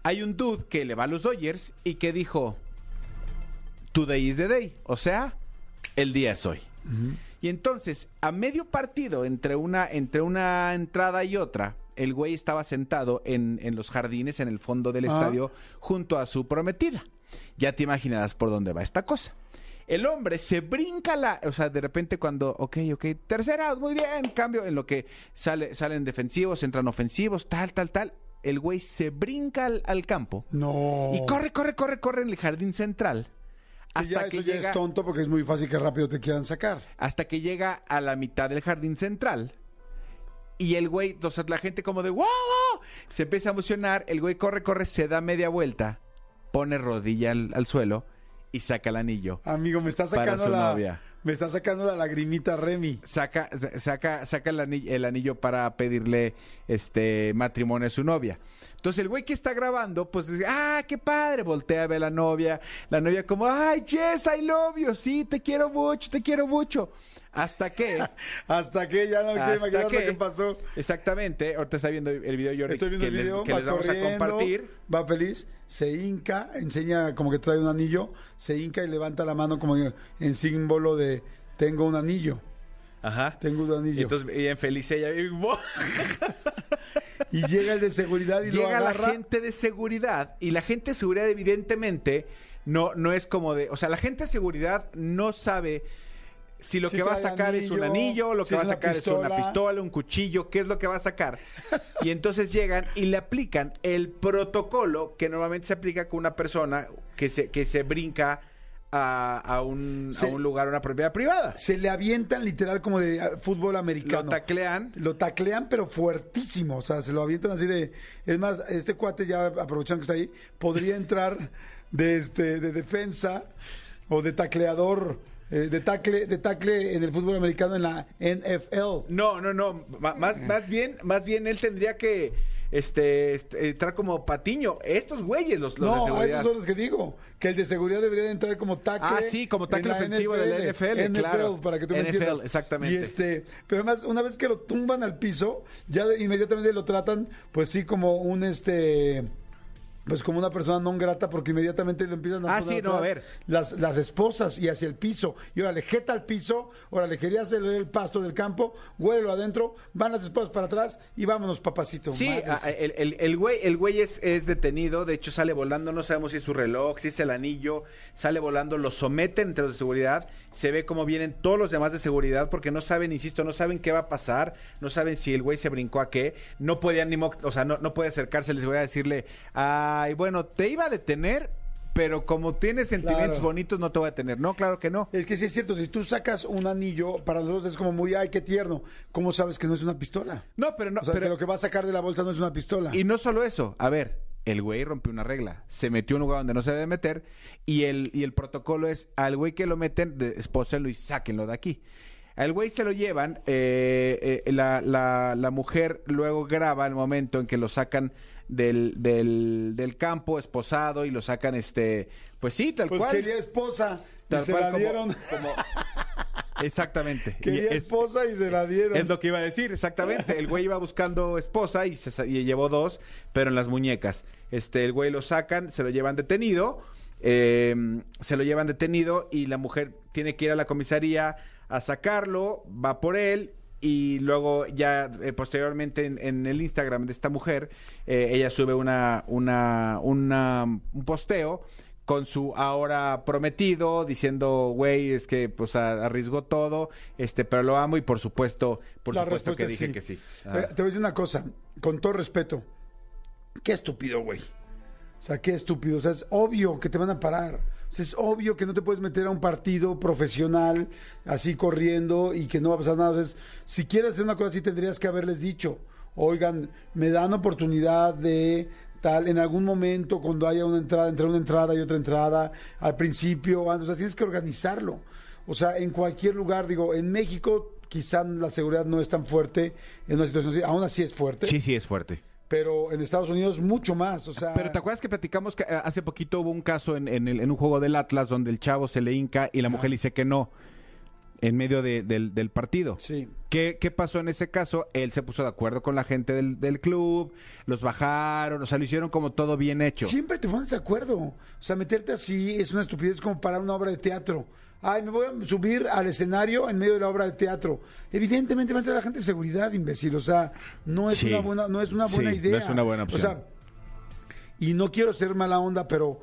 Hay un dude que le va a los Dodgers y que dijo, Today is the day, o sea, el día es hoy. Y entonces, a medio partido, entre una, entre una entrada y otra, el güey estaba sentado en, en los jardines, en el fondo del Ah. estadio, junto a su prometida. Ya te imaginarás por dónde va esta cosa. El hombre se brinca la, o sea, de repente cuando, ok, ok, tercera, muy bien, cambio, en lo que sale, salen defensivos, entran ofensivos, tal, tal, tal. El güey se brinca al, al campo No. y corre, corre, corre, corre en el jardín central. Hasta ya que eso ya llega, es tonto porque es muy fácil que rápido te quieran sacar. hasta que llega a la mitad del jardín central. Y el güey, o sea, la gente como de ¡wow! wow", Se empieza a emocionar, el güey corre, corre, se da media vuelta, pone rodilla al, al suelo y saca el anillo. Amigo, me está Para sacando su la novia. Me está sacando la lagrimita Remy. Saca, sa- saca, saca el, anillo, para pedirle este matrimonio a su novia. Entonces el güey que está grabando, pues dice, ah, qué padre, voltea a ver a la novia. La novia como, ay, Jess, I love you, sí, te quiero mucho, te quiero mucho. Hasta que... Hasta que ya no quiero imaginar que- lo que pasó. Exactamente, ahorita está viendo el video Jordi Estoy viendo que el les- video, que va les vamos a compartir. va feliz, se hinca, enseña como que trae un anillo, se hinca y levanta la mano como en símbolo de tengo un anillo, Ajá. tengo un anillo. Y entonces bien feliz ella. y llega el de seguridad y lo Llega la agarra. gente de seguridad y la gente de seguridad evidentemente no, no es como de... O sea, la gente de seguridad no sabe si lo Si que va a sacar es un anillo, lo si que va a sacar es una pistola, un cuchillo, qué es lo que va a sacar. Y entonces llegan y le aplican el protocolo que normalmente se aplica con una persona que se, que se brinca a, a un, Sí. a un lugar, a una propiedad privada. Se le avientan literal como de ah, fútbol americano. Lo taclean. Lo taclean, pero fuertísimo. O sea, se lo avientan así de. Es más, este cuate, ya aprovechando que está ahí, podría entrar de este de defensa o de tacleador, eh, de tacle, de tacle en el fútbol americano en la NFL. No, no, no. Más, más bien, más bien él tendría que este, este, entrar como patiño. Estos güeyes, los, los de No, seguridad. esos son los que digo. Que el de seguridad debería de entrar como tacle. Ah, sí, como tackle ofensivo de la NFL, claro. para que tú me NFL, entiendas. exactamente. Y este, pero además, una vez que lo tumban al piso, ya de- inmediatamente lo tratan, pues sí, como un este. Pues como una persona no grata porque inmediatamente lo empiezan a Ah, poner sí, no, a ver. Las, las esposas y hacia el piso. Y órale, jeta al piso, órale, querías ver el pasto del campo, huélelo adentro, van las esposas para atrás y vámonos, papacito. Sí, Madres. a- el, el- el güey, el güey es, es detenido, de hecho sale volando, no sabemos si es su reloj, si es el anillo, sale volando, lo someten entre los de seguridad, se ve cómo vienen todos los demás de seguridad porque no saben, insisto, no saben qué va a pasar, no saben si el güey se brincó a qué, no puede ánimo, o sea, no, no puede acercarse, les voy a decirle, ay, bueno, te iba a detener, pero como tienes sentimientos Claro. bonitos no te voy a detener, no, claro que no. Es que sí es cierto, si tú sacas un anillo, para nosotros es como muy, ay, qué tierno. ¿Cómo sabes que no es una pistola? No, pero no, o sea, pero- que lo que va a sacar de la bolsa no es una pistola. Y no solo eso, a ver, el güey rompió una regla, se metió en un lugar donde no se debe meter y el, y el protocolo es al güey que lo meten, de- espósenlo y sáquenlo de aquí. Al güey se lo llevan, eh, eh, la, la, la mujer luego graba el momento en que lo sacan del, del, del campo esposado y lo sacan, este, pues sí, tal pues cual. quería esposa y tal se cual la como- dieron. como- Exactamente. Quería es- esposa y se la dieron. es lo que iba a decir, exactamente. El güey iba buscando esposa y, se, y llevó dos, pero en las muñecas. Este, el güey lo sacan, se lo llevan detenido, eh, se lo llevan detenido y la mujer tiene que ir a la comisaría a sacarlo, va por él y luego ya eh, posteriormente en, en el Instagram de esta mujer, eh, ella sube una, una, una, un posteo con su ahora prometido diciendo, güey, es que pues arriesgó todo, este, pero lo amo y por supuesto, por La supuesto que dije sí. que sí. Ah. Eh, te voy a decir una cosa, con todo respeto. Qué estúpido, güey. O sea, qué estúpido. O sea, es obvio que te van a parar. O sea, es obvio que no te puedes meter a un partido profesional así corriendo y que no va a pasar nada. O sea, si quieres hacer una cosa así, tendrías que haberles dicho, oigan, me dan oportunidad de tal, en algún momento, cuando haya una entrada, entre una entrada y otra entrada, al principio, antes, o sea, tienes que organizarlo. O sea, en cualquier lugar, digo, en México quizá la seguridad no es tan fuerte en una situación así, aún así es fuerte, Sí, sí, es fuerte. Pero en Estados Unidos mucho más, o sea... Pero ¿te acuerdas que platicamos que eh, hace poquito hubo un caso en, en el- en un juego del Atlas donde el chavo se le hinca y la mujer le dice que no en medio de- del, del partido? Sí. ¿Qué, qué pasó en ese caso? Él se puso de acuerdo con la gente del, del club, los bajaron, o sea, lo hicieron como todo bien hecho. Siempre te pones de acuerdo. O sea, meterte así es una estupidez como para una obra de teatro. Ay, me voy a subir al escenario en medio de la obra de teatro. Evidentemente va a entrar la gente de seguridad, imbécil. O sea, no es Sí. una buena, no es una buena Sí, no idea. es una buena O opción. sea, y no quiero ser mala onda, pero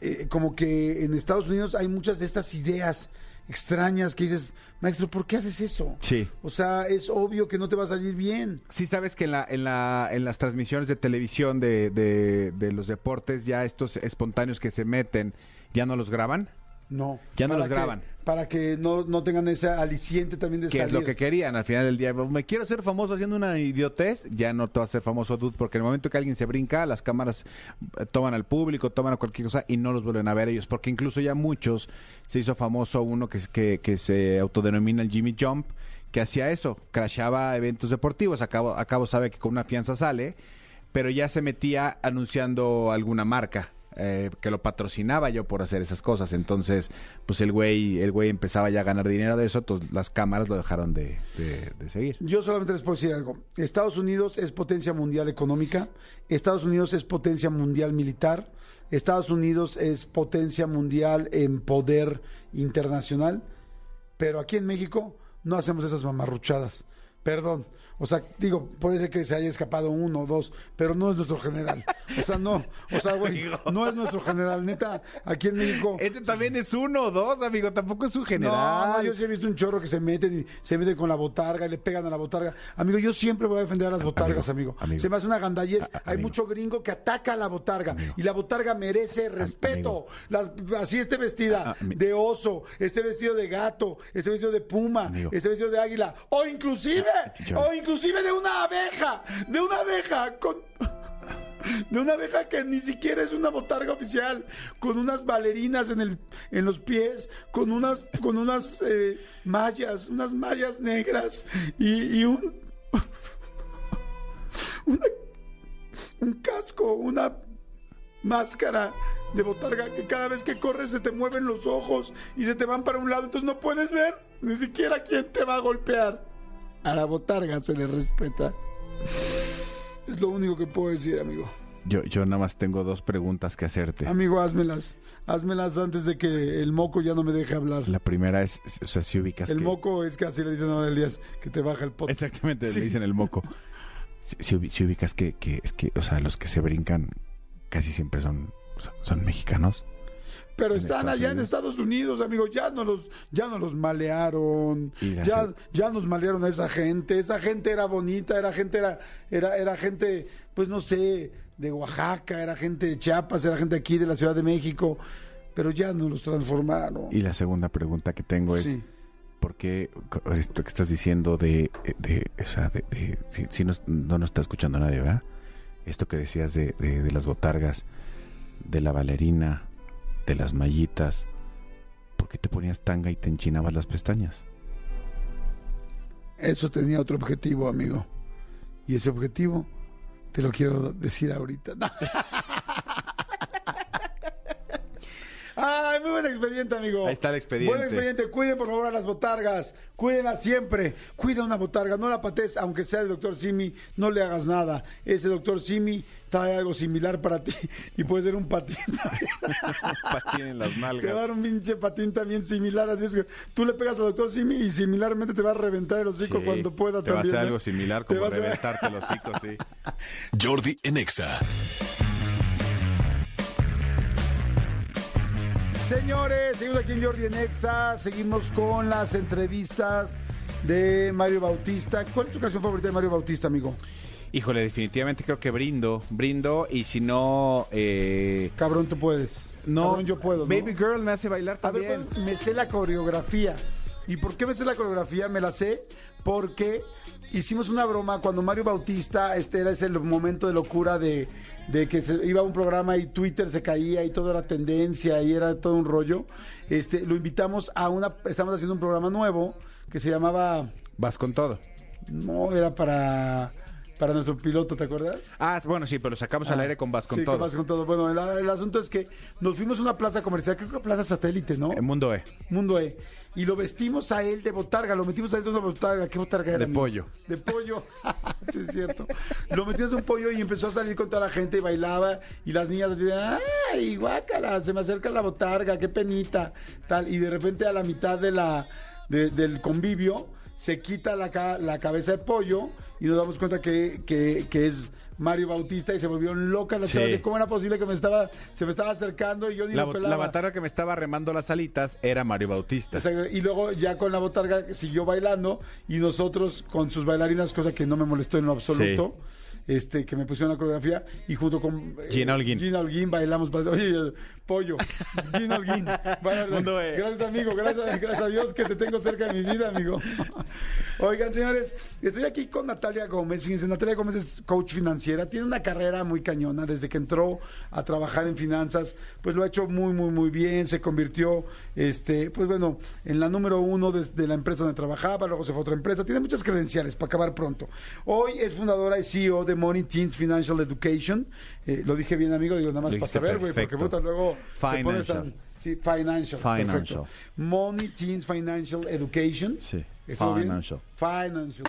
eh, como que en Estados Unidos hay muchas de estas ideas extrañas que dices, maestro, ¿por qué haces eso? Sí. O sea, es obvio que no te va a salir bien. Sí, sabes que en, la, en, la, en las transmisiones de televisión de, de, de los deportes, ya estos espontáneos que se meten, ¿ya no los graban? No. Ya no los que- graban. Para que no, no tengan ese aliciente también de Que salir. es lo que querían al final del día. Me quiero ser famoso haciendo una idiotez, ya no te vas a ser famoso, dude, porque en el momento que alguien se brinca, las cámaras eh, toman al público, toman a cualquier cosa y no los vuelven a ver ellos. Porque incluso ya muchos se hizo famoso uno que, que, que se autodenomina el Jimmy Jump, que hacía eso, crashaba eventos deportivos. Acabo, acabo sabe que con una fianza sale, pero ya se metía anunciando alguna marca. Eh, que lo patrocinaba yo por hacer esas cosas entonces pues el güey el güey empezaba ya a ganar dinero de eso entonces las cámaras lo dejaron de, de- de seguir Yo solamente les puedo decir algo. Estados Unidos es potencia mundial económica, Estados Unidos es potencia mundial militar, Estados Unidos es potencia mundial en poder internacional, pero aquí en México no hacemos esas mamarruchadas. Perdón. O sea, digo, puede ser que se haya escapado uno o dos, pero no es nuestro general. O sea, no, o sea, güey, no es nuestro general. Neta, aquí en México. Este también es uno o dos, amigo. Tampoco es un general. No, no, yo sí he visto un chorro que se meten y se meten con la botarga y le pegan a la botarga. Amigo, yo siempre voy a defender a las botargas, amigo. amigo. Se me hace una gandallez. A- Hay amigo. mucho gringo que ataca a la botarga y la botarga merece respeto. Las- así esté vestida Ah, de oso, esté vestido de gato, esté vestido de puma, esté vestido de águila o inclusive, Yo- o inclusive de una abeja, de una abeja con de una abeja que ni siquiera es una botarga oficial, con unas bailarinas en en los pies, con unas, con unas eh, mallas, unas mallas negras y, y un, una- un casco, una máscara de botarga que cada vez que corres se te mueven los ojos y se te van para un lado, entonces no puedes ver ni siquiera quién te va a golpear. A la botarga se le respeta. Es lo único que puedo decir, amigo. Yo, yo nada más tengo dos preguntas que hacerte. Amigo, házmelas. Házmelas antes de que el moco ya no me deje hablar. La primera es, o sea, si ubicas El que- moco es que así le dicen ahora Elías, que te baja el pot. Exactamente, Sí. le dicen el moco. Si, si ubi- si ubicas que, que, es que, o sea, los que se brincan casi siempre son, son, son mexicanos. Pero están allá en. Estados Unidos, amigo. Ya no los, ya no los malearon. Ya, ya nos malearon a esa gente. Esa gente era bonita, era gente, era, era, era gente, pues no sé, de Oaxaca, era gente de Chiapas, era gente aquí de la Ciudad de México. Pero ya nos los transformaron. Y la segunda pregunta que tengo es, Sí. ¿por qué esto que estás diciendo de, de, o sea, de, de- si, si no, no nos está escuchando nadie, ¿verdad? Esto que decías de, de, de las botargas, de la bailarina, de las mallitas, ¿por qué te ponías tanga y te enchinabas las pestañas? Eso tenía otro objetivo, amigo. Y ese objetivo te lo quiero decir ahorita. Ay, muy buen expediente, amigo. Ahí está el expediente. Buen expediente. Cuiden, por favor, a las botargas. Cuídenlas siempre. Cuida una botarga. No la pates, aunque sea el doctor Simi. No le hagas nada. Ese doctor Simi trae algo similar para ti. Y puede ser un patín también. Patín en las Te va a nalgas. dar un pinche patín también similar. Así es que tú le pegas al doctor Simi y similarmente te va a reventar el hocico Sí, cuando pueda te va a también. hacer ¿eh? algo similar Te como va a hacer- reventarte los hocico, sí. Jordi en Exa. Señores, seguimos aquí en Jordi en Exa, seguimos con las entrevistas de Mario Bautista. ¿Cuál es tu canción favorita de Mario Bautista, amigo? Híjole, definitivamente creo que brindo, brindo y si no, eh, Cabrón, tú puedes. no, Cabrón, yo puedo. ¿no? Baby Girl me hace bailar A ver, también. me sé la coreografía. ¿Y por qué me sé la coreografía? Me la sé porque hicimos una broma cuando Mario Bautista, este era ese momento de locura de, de que se iba a un programa y Twitter se caía y todo era tendencia y era todo un rollo. Este, lo invitamos a una, estamos haciendo un programa nuevo que se llamaba Vas con todo. No, era para. Para nuestro piloto, ¿te acuerdas? Ah, bueno, sí, pero lo sacamos al Ah, aire con Vas con sí, todo. Vas con todo. Bueno, el, el asunto es que nos fuimos a una plaza comercial, creo que Plaza Satélite, ¿no? En Mundo E. Mundo E. Y lo vestimos a él de botarga, lo metimos a él de una botarga. ¿Qué botarga era? De amigo? pollo. De pollo. sí, es cierto. Lo metimos a un pollo y empezó a salir con toda la gente y bailaba. Y las niñas así de, ¡ay, guácala! Se me acerca la botarga, qué penita. Tal. Y de repente a la mitad de la, de- del convivio se quita la, ca- la cabeza de pollo y nos damos cuenta que, que- que es Mario Bautista y se volvieron locas las Sí. chavas de cómo era posible que me estaba, se me estaba acercando y yo ni La, lo pelaba. la batarga que me estaba remando las alitas era Mario Bautista. Exacto, Y luego ya con la botarga siguió bailando y nosotros con sus bailarinas, cosa que no me molestó en lo absoluto. Este, que me pusieron la coreografía y junto con eh, Gina Holguín. Gina Holguín bailamos. Oye, pollo. Gina Holguín. Mundo. Gracias, amigo. Gracias, gracias a Dios que te tengo cerca de mi vida, amigo. Oigan, señores, estoy aquí con Natalia Gómez. Fíjense, Natalia Gómez es coach financiera. Tiene una carrera muy cañona desde que entró a trabajar en finanzas. Pues lo ha hecho muy, muy, muy bien. Se convirtió, este, pues bueno, en la número uno de, de la empresa donde trabajaba. Luego se fue a otra empresa. Tiene muchas credenciales para acabar pronto. Hoy es fundadora y CEO de Money Teens Financial Education. Eh, lo dije bien, amigo. Digo, nada más para saber, güey, porque puta, luego te pones Financial. tan- Sí, financial. Financial. Perfecto. Money Teens Financial Education. Sí, ¿Estuvo bien? financial. Financial.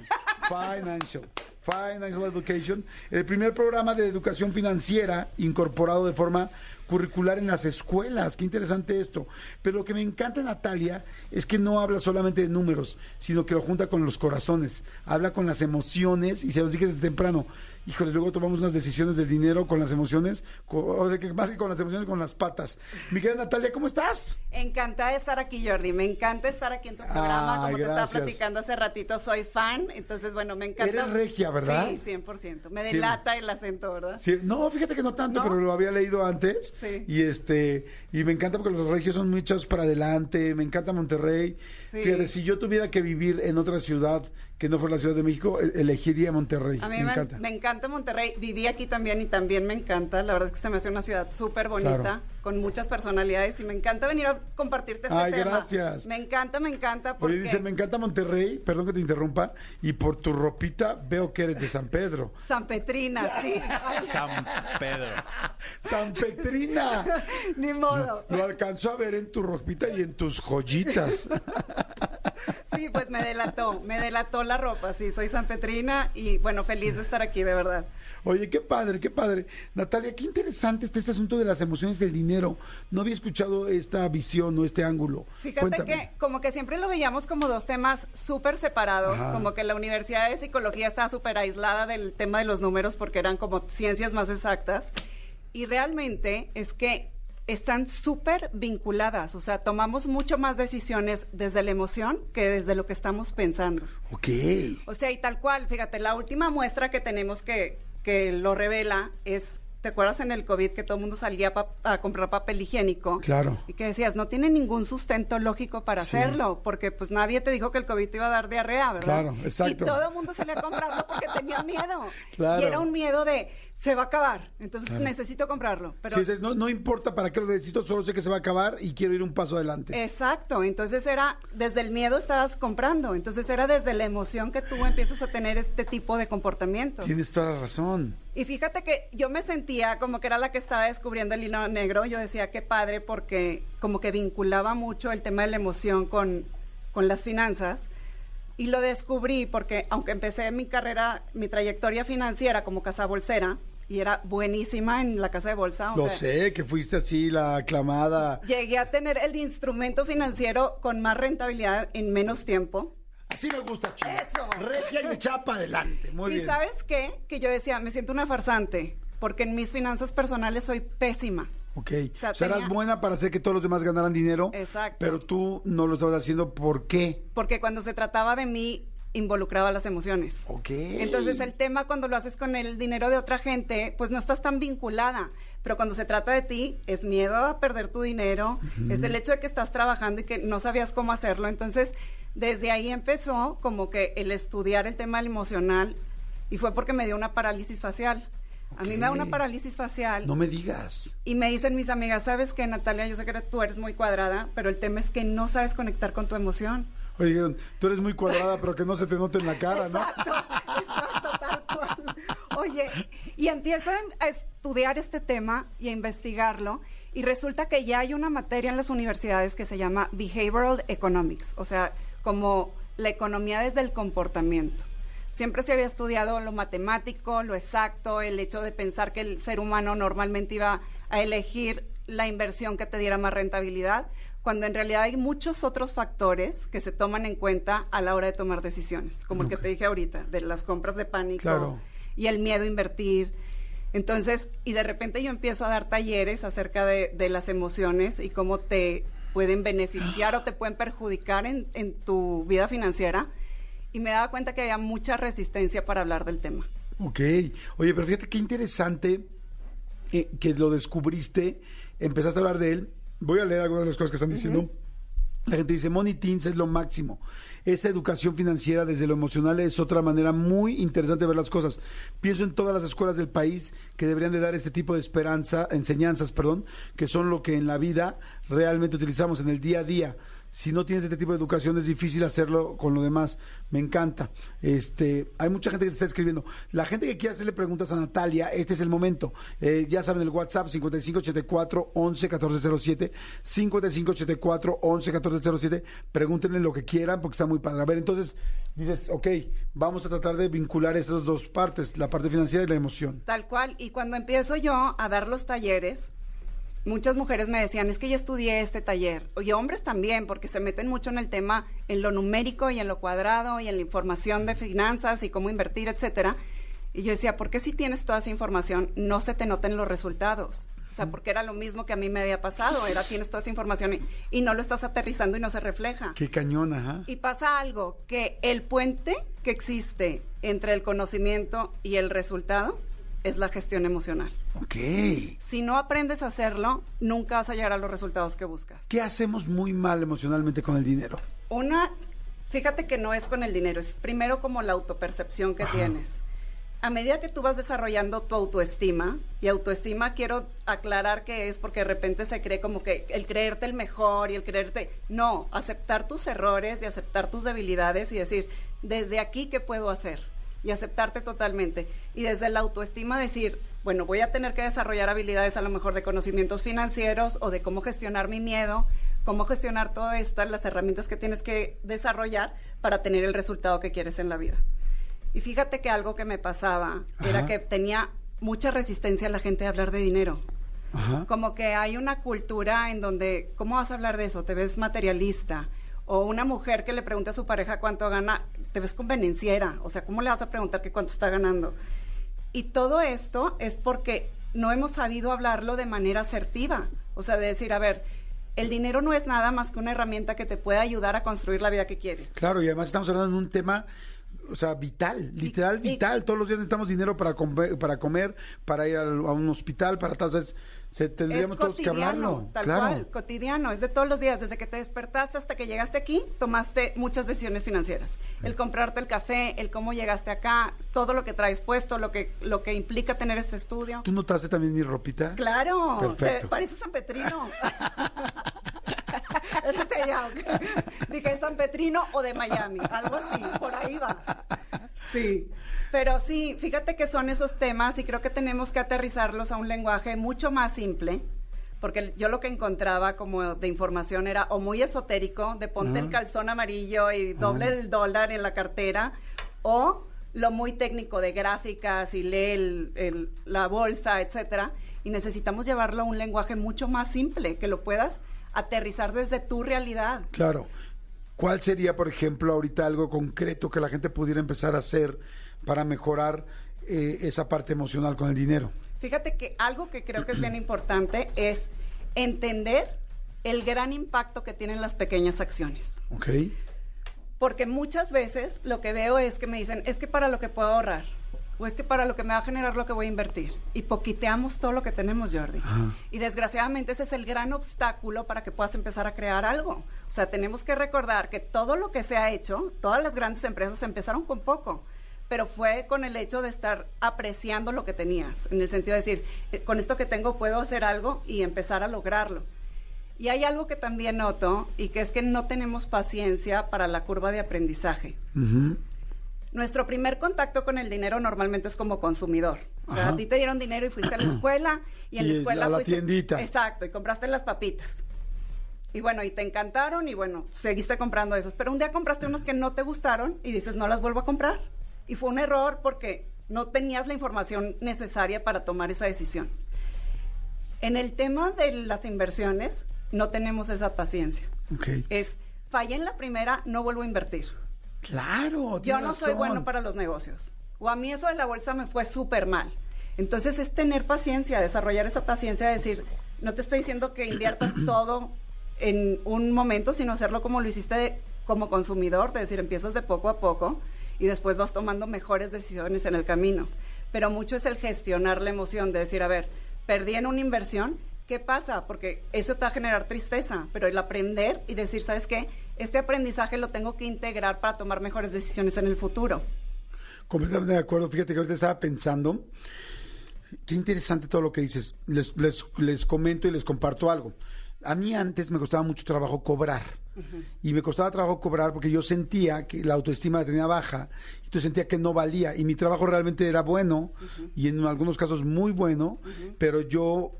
Financial. Financial Education. El primer programa de educación financiera incorporado de forma curricular en las escuelas. Qué interesante esto. Pero lo que me encanta Natalia es que no habla solamente de números, sino que lo junta con los corazones. Habla con las emociones y se los dije desde temprano. Híjole, luego tomamos unas decisiones del dinero con las emociones, o sea, que más que con las emociones, con las patas. Mi querida Natalia, ¿cómo estás? Encantada de estar aquí, Jordi. Me encanta estar aquí en tu programa. Como te estaba platicando hace ratito, soy fan. Entonces, bueno, me encanta. Eres regia, ¿verdad? Sí, 100%. Me Sí. delata el acento, ¿verdad? Sí, no, fíjate que no tanto, ¿No? pero lo había leído antes. Sí. Y este, y me encanta porque los regios son muy echados para adelante. Me encanta Monterrey. Sí. Fíjate, si yo tuviera que vivir en otra ciudad que no fuera la Ciudad de México, e- elegiría Monterrey. A mí me, me, encanta. me encanta Monterrey. Viví aquí también y también me encanta. La verdad es que se me hace una ciudad súper bonita, Claro. con muchas personalidades y me encanta venir a compartirte este Ay, tema. gracias. Me encanta, me encanta porque Oye, dice, me encanta Monterrey, perdón que te interrumpa, y por tu ropita veo que eres de San Pedro. San Petrina, sí. San Pedro. ¡San Petrina! Ni modo. Lo alcanzó a ver en tu ropita y en tus joyitas. Sí, pues me delató, me delató la ropa, sí, soy San Petrina y bueno, feliz de estar aquí, de verdad. Oye, qué padre, qué padre. Natalia, qué interesante está este asunto de las emociones del dinero. No había escuchado esta visión o este ángulo. Fíjate Cuéntame. que como que siempre lo veíamos como dos temas súper separados, Ajá. como que la Universidad de Psicología estaba súper aislada del tema de los números porque eran como ciencias más exactas y realmente es que están súper vinculadas, o sea, tomamos mucho más decisiones desde la emoción que desde lo que estamos pensando. Ok. O sea, y tal cual, fíjate, la última muestra que tenemos que, que lo revela es, ¿te acuerdas en el COVID que todo el mundo salía pa- a comprar papel higiénico? Claro. Y que decías, no tiene ningún sustento lógico para Sí. hacerlo, porque pues nadie te dijo que el COVID te iba a dar diarrea, ¿verdad? Claro, exacto. Y todo el mundo salía a comprarlo porque tenía miedo. Claro. Y era un miedo de, se va a acabar, entonces Claro. necesito comprarlo. Pero Sí, no, no importa para qué lo necesito, solo sé que se va a acabar y quiero ir un paso adelante. Exacto, entonces era desde el miedo estabas comprando, entonces era desde la emoción que tú empiezas a tener este tipo de comportamientos. Tienes toda la razón. Y fíjate que yo me sentía como que era la que estaba descubriendo el hilo negro, yo decía qué padre porque como que vinculaba mucho el tema de la emoción con, con las finanzas. Y lo descubrí porque aunque empecé mi carrera, mi trayectoria financiera como casa bolsera, y era buenísima en la casa de bolsa. o Lo sea, sé, que fuiste así la aclamada. Llegué a tener el instrumento financiero con más rentabilidad en menos tiempo. Así me gusta, chico. Eso. Regia y de chapa adelante. Muy y bien. sabes qué? Que yo decía, me siento una farsante, porque en mis finanzas personales soy pésima. Ok. O sea, tenía- buena para hacer que todos los demás ganaran dinero. Exacto. Pero tú no lo estabas haciendo. ¿Por qué? Porque cuando se trataba de mí, involucraba las emociones. Ok. Entonces el tema cuando lo haces con el dinero de otra gente, pues no estás tan vinculada. Pero cuando se trata de ti, es miedo a perder tu dinero, es el hecho de que estás trabajando y que no sabías cómo hacerlo. Entonces, desde ahí empezó como que el estudiar el tema emocional y fue porque me dio una parálisis facial. A mí me da una parálisis facial No me digas. y me dicen mis amigas, ¿sabes qué, Natalia? Yo sé que tú eres muy cuadrada, pero el tema es que no sabes conectar con tu emoción. Oye, tú eres muy cuadrada, pero que no se te note en la cara, ¿no? Exacto, exacto, tal cual. Oye, y empiezo a estudiar este tema y a investigarlo. Y resulta que ya hay una materia en las universidades que se llama Behavioral Economics, o sea, como la economía desde el comportamiento. Siempre se había estudiado lo matemático, lo exacto, el hecho de pensar que el ser humano normalmente iba a elegir la inversión que te diera más rentabilidad, cuando en realidad hay muchos otros factores que se toman en cuenta a la hora de tomar decisiones, como el que te dije ahorita, de las compras de pánico Claro. y el miedo a invertir. Entonces, y de repente yo empiezo a dar talleres acerca de, de las emociones y cómo te pueden beneficiar o te pueden perjudicar en, en tu vida financiera. Y me daba cuenta que había mucha resistencia para hablar del tema. Ok. Oye, pero fíjate qué interesante eh, que lo descubriste, empezaste a hablar de él. Voy a leer algunas de las cosas que están diciendo. La gente dice, Money Teens es lo máximo. Esa educación financiera desde lo emocional es otra manera muy interesante de ver las cosas. Pienso en todas las escuelas del país que deberían de dar este tipo de esperanza, enseñanzas, perdón, que son lo que en la vida realmente utilizamos en el día a día. Si no tienes este tipo de educación es difícil hacerlo con lo demás. Me encanta. Este, hay mucha gente que se está escribiendo. La gente que quiera hacerle preguntas a Natalia, este es el momento. Eh, ya saben el WhatsApp 5584 11 1407 5584 11 1407. Pregúntenle lo que quieran porque está muy padre. A ver, entonces dices, ok, vamos a tratar de vincular estas dos partes, la parte financiera y la emoción. Tal cual. Y cuando empiezo yo a dar los talleres, muchas mujeres me decían, es que ya estudié este taller. Y hombres también, porque se meten mucho en el tema, en lo numérico y en lo cuadrado y en la información de finanzas y cómo invertir, etcétera. Y yo decía, ¿por qué si tienes toda esa información no se te noten los resultados? O sea, porque era lo mismo que a mí me había pasado, era tienes toda esa información y, y no lo estás aterrizando y no se refleja. Qué cañón, ajá. Y pasa algo, que el puente que existe entre el conocimiento y el resultado es la gestión emocional. Ok. Si no aprendes a hacerlo, nunca vas a llegar a los resultados que buscas. ¿Qué hacemos muy mal emocionalmente con el dinero? Una, fíjate que no es con el dinero, es primero como la autopercepción que tienes. A medida que tú vas desarrollando tu autoestima, y autoestima quiero aclarar que es porque de repente se cree como que el creerte el mejor y el creerte... No, aceptar tus errores y aceptar tus debilidades y decir, desde aquí, ¿qué puedo hacer? Y aceptarte totalmente. Y desde la autoestima decir, bueno, voy a tener que desarrollar habilidades a lo mejor de conocimientos financieros o de cómo gestionar mi miedo, cómo gestionar todas estas, las herramientas que tienes que desarrollar para tener el resultado que quieres en la vida. Y fíjate que algo que me pasaba era que tenía mucha resistencia a la gente a hablar de dinero. Ajá. Como que hay una cultura en donde, ¿cómo vas a hablar de eso? Te ves materialista. O una mujer que le pregunta a su pareja cuánto gana, te ves convenenciera. O sea, ¿cómo le vas a preguntar que cuánto está ganando? Y todo esto es porque no hemos sabido hablarlo de manera asertiva. O sea, de decir, a ver, el dinero no es nada más que una herramienta que te puede ayudar a construir la vida que quieres. Claro, y además estamos hablando de un tema, o sea, vital, literal y- vital. Todos los días necesitamos dinero para comer, para comer, para ir a un hospital, para tal. o sea, es- se tendríamos todos que hablarlo. tal claro. cual, cotidiano, es de todos los días, desde que te despertaste hasta que llegaste aquí, tomaste muchas decisiones financieras. El comprarte el café, el cómo llegaste acá, todo lo que traes puesto, lo que lo que implica tener este estudio. ¿Tú notaste también mi ropita? Claro, Perfecto. te pareces San Petrino. Eres de. Dije San Petrino o de Miami, algo así, por ahí va. Sí. Pero sí, fíjate que son esos temas y creo que tenemos que aterrizarlos a un lenguaje mucho más simple, porque yo lo que encontraba como de información era o muy esotérico, de ponte el calzón amarillo y doble el dólar en la cartera, o lo muy técnico de gráficas y lee el- el- la bolsa, etcétera, y necesitamos llevarlo a un lenguaje mucho más simple, que lo puedas aterrizar desde tu realidad. Claro. ¿Cuál sería, por ejemplo, ahorita algo concreto que la gente pudiera empezar a hacer para mejorar eh, esa parte emocional con el dinero? Fíjate que algo que creo que es bien importante es entender el gran impacto que tienen las pequeñas acciones. ¿Ok? Porque muchas veces lo que veo es que me dicen, es que para lo que puedo ahorrar, o es que para lo que me va a generar lo que voy a invertir. Y poquiteamos todo lo que tenemos, Jordi. Y desgraciadamente ese es el gran obstáculo para que puedas empezar a crear algo. O sea, tenemos que recordar que todo lo que se ha hecho, todas las grandes empresas empezaron con poco. Pero fue con el hecho de estar apreciando lo que tenías, en el sentido de decir, eh, con esto que tengo puedo hacer algo y empezar a lograrlo. Y hay algo que también noto y que es que no tenemos paciencia para la curva de aprendizaje. Ujú. Nuestro primer contacto con el dinero normalmente es como consumidor. O sea, Ajá. a ti te dieron dinero y fuiste a la escuela y en Y la escuela a la fuiste- tiendita. Exacto, y compraste las papitas. Y bueno, y te encantaron y bueno, seguiste comprando esos. Pero un día compraste unas que no te gustaron y dices, no las vuelvo a comprar. Y fue un error porque no tenías la información necesaria para tomar esa decisión. En el tema de las inversiones, no tenemos esa paciencia. Es, fallé en la primera, no vuelvo a invertir. Claro. Yo no soy bueno para los negocios. O a mí eso de la bolsa me fue súper mal. Entonces es tener paciencia, desarrollar esa paciencia de decir, no te estoy diciendo que inviertas todo en un momento, sino hacerlo como lo hiciste de- como consumidor, de decir, empiezas de poco a poco y después vas tomando mejores decisiones en el camino. Pero mucho es el gestionar la emoción, de decir, a ver, perdí en una inversión, ¿qué pasa? Porque eso te va a generar tristeza, pero el aprender y decir, ¿sabes qué? Este aprendizaje lo tengo que integrar para tomar mejores decisiones en el futuro. Completamente de acuerdo. Fíjate que ahorita estaba pensando. Qué interesante todo lo que dices. Les, les, les comento y les comparto algo. A mí antes me costaba mucho trabajo cobrar. Y me costaba trabajo cobrar porque yo sentía que la autoestima la tenía baja. Y tú sentía que no valía. Y mi trabajo realmente era bueno. Y en algunos casos muy bueno. Pero yo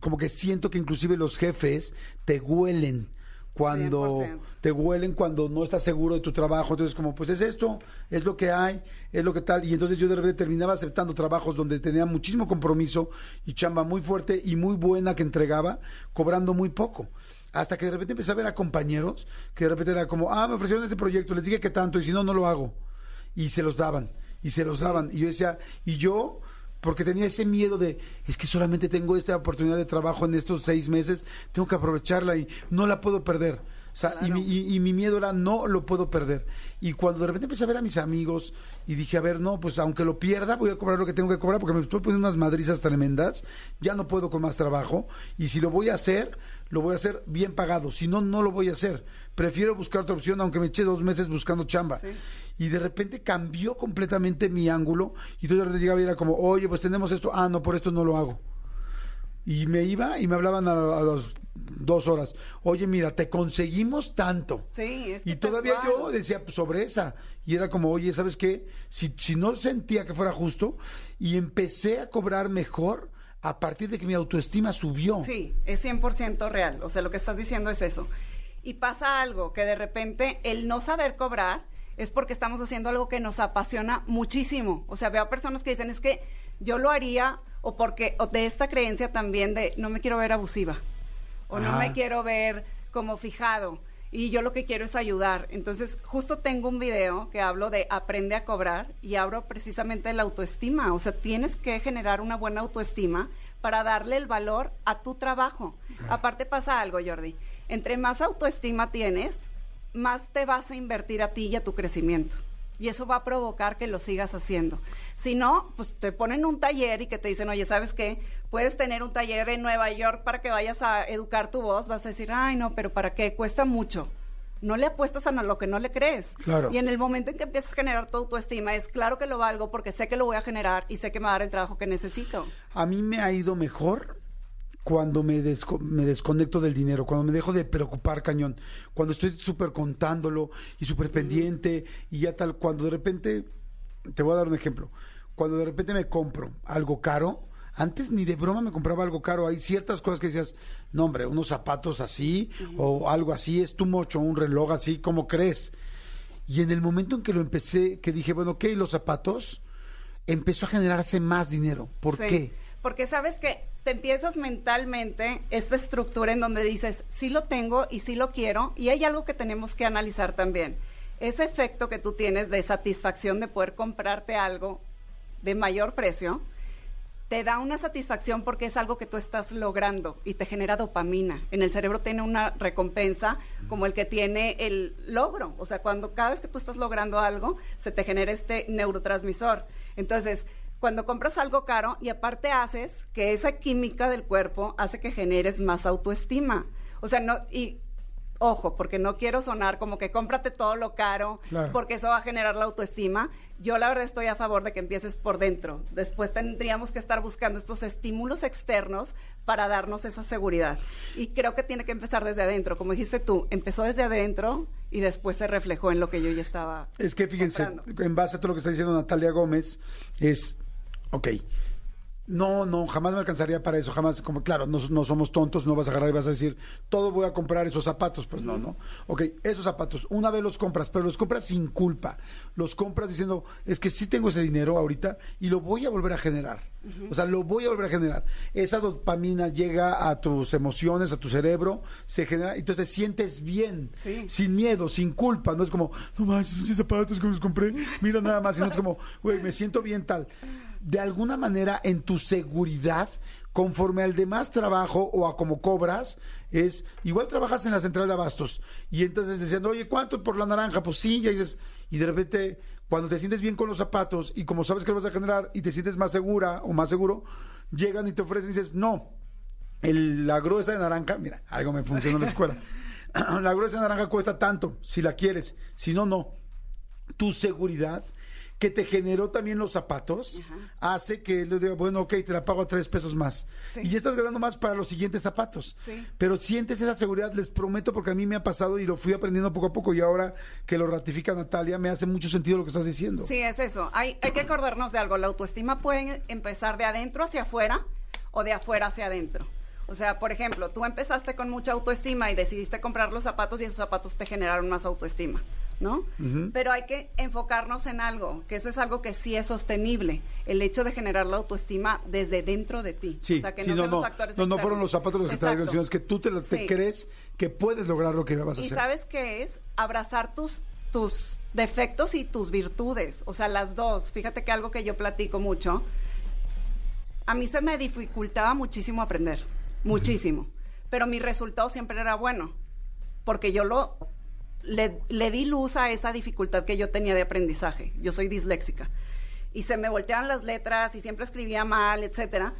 como que siento que inclusive los jefes te huelen cuando 100%. te huelen cuando no estás seguro de tu trabajo. Entonces, como, pues es esto, es lo que hay, es lo que tal. Y entonces yo de repente terminaba aceptando trabajos donde tenía muchísimo compromiso y chamba muy fuerte y muy buena que entregaba, cobrando muy poco. Hasta que de repente empecé a ver a compañeros que de repente era como, ah, me ofrecieron este proyecto, les dije que tanto, y si no, no lo hago. Y se los daban, y se los daban. Y yo decía, y yo porque tenía ese miedo de, es que solamente tengo esta oportunidad de trabajo en estos seis meses, tengo que aprovecharla y no la puedo perder. O sea, y, mi, y- y mi miedo era, no lo puedo perder. Y cuando de repente empecé a ver a mis amigos y dije, a ver, no, pues aunque lo pierda, voy a cobrar lo que tengo que cobrar porque me estoy poniendo unas madrizas tremendas, ya no puedo con más trabajo. Y si lo voy a hacer, lo voy a hacer bien pagado. Si no, no lo voy a hacer. Prefiero buscar otra opción, aunque me eché dos meses buscando chamba. Sí. Y de repente cambió completamente mi ángulo. Y entonces de repente llegaba y era como, oye, pues tenemos esto. Ah, no, por esto no lo hago. Y me iba y me hablaban a, a las dos horas. Oye, mira, te conseguimos tanto. Sí, es que Y todavía yo decía pues, sobre esa. Y era como, oye, ¿sabes qué? Si, si no sentía que fuera justo, y empecé a cobrar mejor a partir de que mi autoestima subió. Sí, es 100% real. O sea, lo que estás diciendo es eso. Y pasa algo, que de repente el no saber cobrar es porque estamos haciendo algo que nos apasiona muchísimo. O sea, veo a personas que dicen, es que yo lo haría, o porque, o de esta creencia también de, no me quiero ver abusiva, o no me quiero ver como fijado, y yo lo que quiero es ayudar. Entonces, justo tengo un video que hablo de aprende a cobrar, y abro precisamente la autoestima. O sea, tienes que generar una buena autoestima para darle el valor a tu trabajo. Aparte pasa algo, Jordi. Entre más autoestima tienes, más te vas a invertir a ti y a tu crecimiento. Y eso va a provocar que lo sigas haciendo. Si no, pues te ponen un taller y que te dicen, oye, ¿sabes qué? Puedes tener un taller en Nueva York para que vayas a educar tu voz. Vas a decir, ay, no, pero ¿para qué? Cuesta mucho. No le apuestas a lo que no le crees. Claro. Y en el momento en que empiezas a generar tu autoestima, es claro que lo valgo porque sé que lo voy a generar y sé que me va a dar el trabajo que necesito. A mí me ha ido mejor cuando me, desco- me desconecto del dinero, cuando me dejo de preocupar cañón, cuando estoy súper contándolo y súper pendiente y ya tal, cuando de repente, te voy a dar un ejemplo, cuando de repente me compro algo caro, antes ni de broma me compraba algo caro, hay ciertas cosas que decías, no hombre, unos zapatos así o algo así, es tu mocho, un reloj así, ¿cómo crees? Y en el momento en que lo empecé, que dije, bueno, ok, los zapatos, empezó a generarse más dinero. ¿Por Sí, qué? Porque sabes que te empiezas mentalmente esta estructura en donde dices, sí lo tengo y sí lo quiero, y hay algo que tenemos que analizar también. Ese efecto que tú tienes de satisfacción de poder comprarte algo de mayor precio, te da una satisfacción porque es algo que tú estás logrando y te genera dopamina. En el cerebro tiene una recompensa como el que tiene el logro. O sea, cuando cada vez que tú estás logrando algo, se te genera este neurotransmisor. Entonces, cuando compras algo caro y aparte haces que esa química del cuerpo hace que generes más autoestima. O sea, no, y ojo, porque no quiero sonar como que cómprate todo lo caro, Claro. porque eso va a generar la autoestima. Yo la verdad estoy a favor de que empieces por dentro. Después tendríamos que estar buscando estos estímulos externos para darnos esa seguridad. Y creo que tiene que empezar desde adentro. Como dijiste tú, empezó desde adentro y después se reflejó en lo que yo ya estaba. Es que fíjense, comprando. en base a todo lo que está diciendo Natalia Gómez, es, ok, no, no, jamás me alcanzaría para eso, jamás, como claro, no, no somos tontos, no vas a agarrar y vas a decir, todo voy a comprar esos zapatos, pues no, no. Ok, esos zapatos, una vez los compras, pero los compras sin culpa, los compras diciendo, es que sí tengo ese dinero ahorita y lo voy a volver a generar, o sea, lo voy a volver a generar. Esa dopamina llega a tus emociones, a tu cerebro, se genera, entonces te sientes bien, Sí. sin miedo, sin culpa, no es como, no manches, esos zapatos que me los compré, mira nada más, sino es como, güey, me siento bien tal. De alguna manera, en tu seguridad, conforme al demás trabajo o a como cobras, es, igual trabajas en la central de abastos y entonces diciendo, oye, ¿cuánto por la naranja? Pues sí, ya dices, y de repente, cuando te sientes bien con los zapatos y como sabes que lo vas a generar y te sientes más segura o más seguro, llegan y te ofrecen y dices, no, la gruesa de naranja, mira, algo me funcionó en la escuela. la gruesa de naranja cuesta tanto, si la quieres, si no, no. Tu seguridad que te generó también los zapatos hace que le diga, bueno, ok, te la pago a tres pesos más. Sí. Y ya estás ganando más para los siguientes zapatos. Sí. Pero sientes esa seguridad, les prometo, porque a mí me ha pasado y lo fui aprendiendo poco a poco y ahora que lo ratifica Natalia, me hace mucho sentido lo que estás diciendo. Sí, es eso. Hay, hay que acordarnos de algo. La autoestima puede empezar de adentro hacia afuera o de afuera hacia adentro. O sea, por ejemplo, tú empezaste con mucha autoestima y decidiste comprar los zapatos y esos zapatos te generaron más autoestima, ¿no? Pero hay que enfocarnos en algo, que eso es algo que sí es sostenible, el hecho de generar la autoestima desde dentro de ti. Sí, o sea, que sí, no, no, seamos no, actores no, fueron los zapatos los que trajeron, sino es que tú te, te Sí. crees que puedes lograr lo que vas a Y hacer. sabes qué es abrazar tus tus defectos y tus virtudes, o sea, las dos. Fíjate que algo que yo platico mucho, a mí se me dificultaba muchísimo aprender, muchísimo, pero mi resultado siempre era bueno, porque yo lo le, le di luz a esa dificultad que yo tenía de aprendizaje. Yo soy disléxica y se me volteaban las letras y siempre escribía mal, etcétera,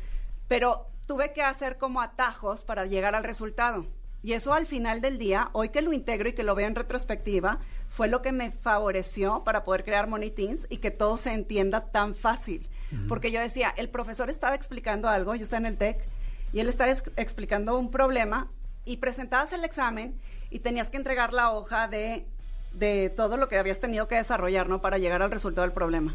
pero tuve que hacer como atajos para llegar al resultado. Y eso al final del día, hoy que lo integro y que lo veo en retrospectiva, fue lo que me favoreció para poder crear Money Teens y que todo se entienda tan fácil. Porque yo decía, el profesor estaba explicando algo, yo estaba en el TEC, y él estaba ex- explicando un problema y presentabas el examen y tenías que entregar la hoja de, de todo lo que habías tenido que desarrollar, ¿no? Para llegar al resultado del problema.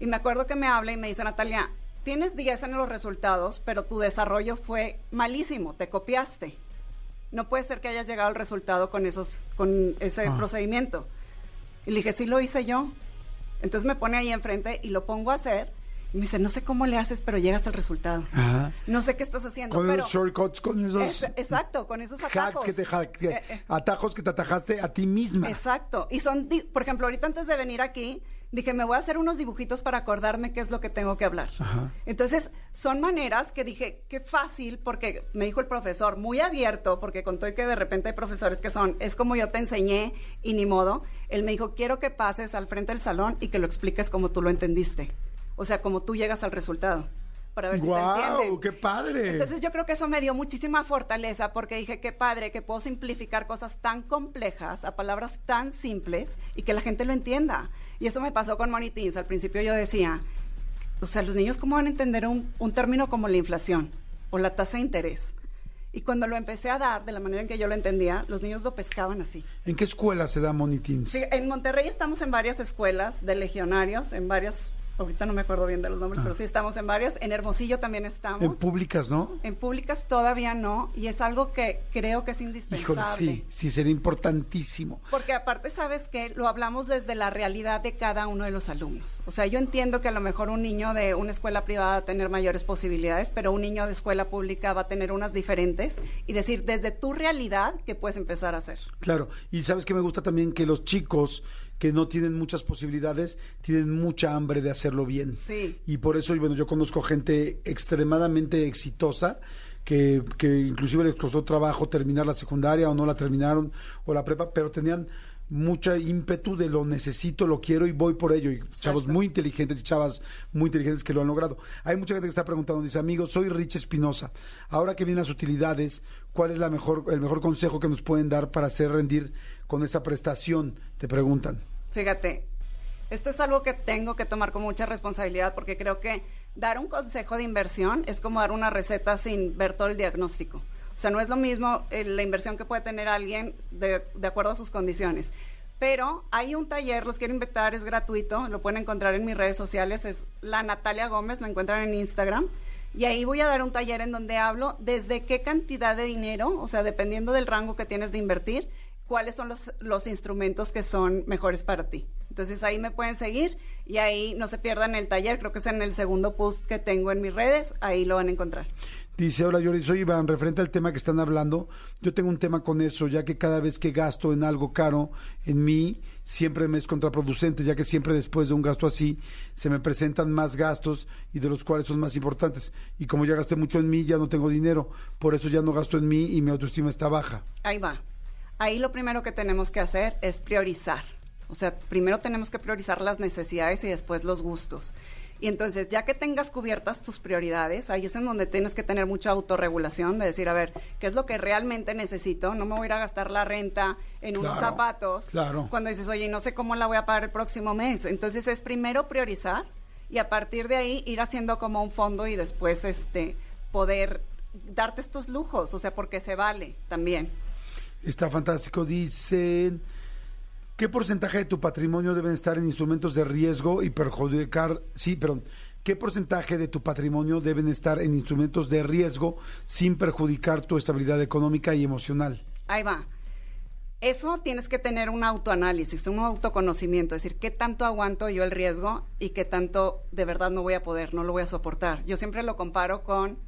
Y me acuerdo que me habla y me dice, Natalia, tienes 10 en los resultados, pero tu desarrollo fue malísimo, te copiaste. No puede ser que hayas llegado al resultado con, esos, con ese Ah. procedimiento. Y le dije, sí lo hice yo. Entonces me pone ahí enfrente y lo pongo a hacer. Y me dice, no sé cómo le haces, pero llegas al resultado. Ajá. No sé qué estás haciendo, Con pero... esos shortcuts, con esos Es- exacto, con esos hacks atajos. que te que- Eh, eh. atajos que te atajaste a ti misma. Exacto. Y son, por ejemplo, ahorita antes de venir aquí, dije, me voy a hacer unos dibujitos para acordarme qué es lo que tengo que hablar. Ajá. Entonces, son maneras que dije, qué fácil, porque me dijo el profesor, muy abierto, porque contó que de repente hay profesores que son, es como yo te enseñé y ni modo. Él me dijo, quiero que pases al frente del salón y que lo expliques como tú lo entendiste. O sea, como tú llegas al resultado. Para ver si te entienden. ¡Qué padre! Entonces yo creo que eso me dio muchísima fortaleza porque dije, qué padre que puedo simplificar cosas tan complejas a palabras tan simples y que la gente lo entienda. Y eso me pasó con Money Teens. Al principio yo decía, o sea, los niños cómo van a entender un, un término como la inflación o la tasa de interés. Y cuando lo empecé a dar de la manera en que yo lo entendía, los niños lo pescaban así. ¿En qué escuela se da Money Teens? Sí, en Monterrey estamos en varias escuelas de legionarios, en varias, ahorita no me acuerdo bien de los nombres, pero sí estamos en varias. En Hermosillo también estamos. Ah. En públicas, ¿no? En públicas todavía no, y es algo que creo que es Híjole, indispensable. sí, sí, sería importantísimo. Porque aparte, sabes que lo hablamos desde la realidad de cada uno de los alumnos. O sea, yo entiendo que a lo mejor un niño de una escuela privada va a tener mayores posibilidades, pero un niño de escuela pública va a tener unas diferentes. Y decir, desde tu realidad, ¿qué puedes empezar a hacer? Claro, y sabes que me gusta también que los chicos que no tienen muchas posibilidades tienen mucha hambre de hacerlo bien. Sí. Y por eso, bueno, yo conozco gente extremadamente exitosa que, que inclusive les costó trabajo terminar la secundaria o no la terminaron o la prepa, pero tenían mucha ímpetu de lo necesito, lo quiero y voy por ello. Y chavos muy inteligentes y chavas muy inteligentes que lo han logrado. Hay mucha gente que está preguntando, dice, amigo, soy Rich Espinosa. Ahora que vienen las utilidades, ¿cuál es la mejor, el mejor consejo que nos pueden dar para hacer rendir con esa prestación? Te preguntan. Fíjate, esto es algo que tengo que tomar con mucha responsabilidad porque creo que dar un consejo de inversión es como dar una receta sin ver todo el diagnóstico. O sea, no es lo mismo eh, la inversión que puede tener alguien de, de acuerdo a sus condiciones. Pero hay un taller, los quiero invitar, es gratuito, lo pueden encontrar en mis redes sociales, es la Natalia Gómez, me encuentran en Instagram. Y ahí voy a dar un taller en donde hablo desde qué cantidad de dinero, o sea, dependiendo del rango que tienes de invertir, cuáles son los, los instrumentos que son mejores para ti. Entonces ahí me pueden seguir y ahí no se pierdan el taller, creo que es en el segundo post que tengo en mis redes, ahí lo van a encontrar. Dice, hola Jordi, soy Iván, referente al tema que están hablando, yo tengo un tema con eso, ya que cada vez que gasto en algo caro, en mí, siempre me es contraproducente, ya que siempre después de un gasto así, se me presentan más gastos y de los cuales son más importantes. Y como ya gasté mucho en mí, ya no tengo dinero, por eso ya no gasto en mí y mi autoestima está baja. Ahí va. Ahí lo primero que tenemos que hacer es priorizar. O sea, primero tenemos que priorizar las necesidades y después los gustos. Y entonces, ya que tengas cubiertas tus prioridades, ahí es en donde tienes que tener mucha autorregulación de decir, a ver, ¿qué es lo que realmente necesito? No me voy a ir a gastar la renta en unos zapatos. claro. Cuando dices, oye, no sé cómo la voy a pagar el próximo mes. Entonces, es primero priorizar y a partir de ahí ir haciendo como un fondo y después este poder darte estos lujos, o sea, porque se vale también. Está fantástico. Dicen, ¿qué porcentaje de tu patrimonio deben estar en instrumentos de riesgo y perjudicar, sí, perdón, qué porcentaje de tu patrimonio deben estar en instrumentos de riesgo sin perjudicar tu estabilidad económica y emocional? Ahí va. Eso tienes que tener un autoanálisis, un autoconocimiento, es decir, qué tanto aguanto yo el riesgo y qué tanto de verdad no voy a poder, no lo voy a soportar. Yo siempre lo comparo con